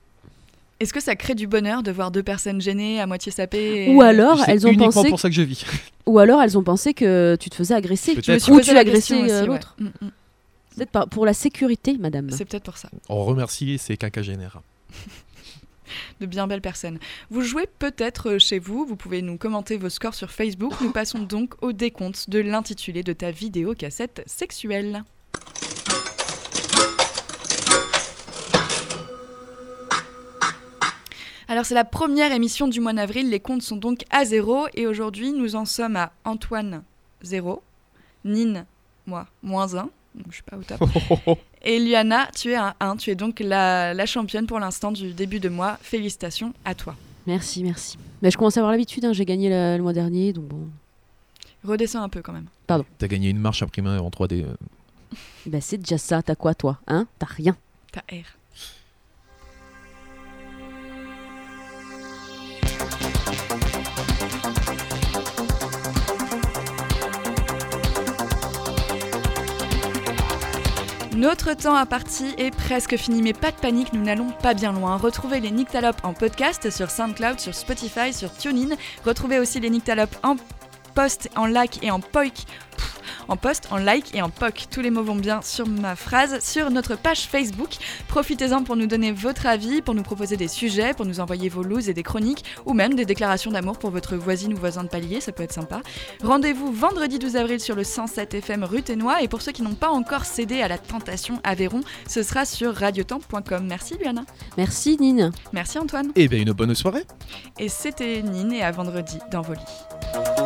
Speaker 1: Est-ce que ça crée du bonheur de voir deux personnes gênées, à moitié sapées et-
Speaker 2: Ou alors,
Speaker 6: C'est
Speaker 2: elles ont
Speaker 6: uniquement
Speaker 2: pensé,
Speaker 6: pour ça que je vis.
Speaker 2: ou alors elles ont pensé que tu te faisais agresser. Ou tu agressais, euh,
Speaker 1: aussi, ouais.
Speaker 2: l'autre.
Speaker 1: Mm, mm.
Speaker 2: Peut-être pour la sécurité, madame.
Speaker 1: C'est peut-être pour ça.
Speaker 6: On remercie ces quinquagénaires.
Speaker 1: De bien belles personnes. Vous jouez peut-être euh, chez vous, vous pouvez nous commenter vos scores sur Facebook. Nous passons donc au décompte de l'intitulé de ta vidéo cassette sexuelle. Alors c'est la première émission du mois d'avril, les comptes sont donc à zéro et aujourd'hui nous en sommes à Antoine 0, Nine, moi, moins 1, donc je suis pas au top. Et Liana, tu es un 1, tu es donc la, la championne pour l'instant du début de mois. Félicitations à toi.
Speaker 2: Merci, merci. Mais je commence à avoir l'habitude, hein, j'ai gagné la- le mois dernier, donc bon.
Speaker 1: Redescends un peu quand même.
Speaker 6: T'as gagné une marche imprimée en 3D. euh.
Speaker 2: Bah c'est déjà ça, t'as quoi toi Hein? T'as rien.
Speaker 1: Ta R. Notre temps à partie est presque fini, mais pas de panique, nous n'allons pas bien loin. Retrouvez les Nyctalopes en podcast sur SoundCloud, sur Spotify, sur TuneIn. Retrouvez aussi les Nyctalopes en post, en like et en poik. En post, en like et en poc. Tous les mots vont bien sur ma phrase, sur notre page Facebook. Profitez-en pour nous donner votre avis, pour nous proposer des sujets, pour nous envoyer vos looses et des chroniques, ou même des déclarations d'amour pour votre voisine ou voisin de palier, ça peut être sympa. Rendez-vous vendredi 12 avril sur le 107 FM rue Ténois, et pour ceux qui n'ont pas encore cédé à la tentation Aveyron, ce sera sur radiotemps.com. Merci Luana.
Speaker 2: Merci Nine.
Speaker 1: Merci Antoine.
Speaker 6: Eh bien, une bonne soirée.
Speaker 1: Et c'était Nine et à vendredi dans vos lits.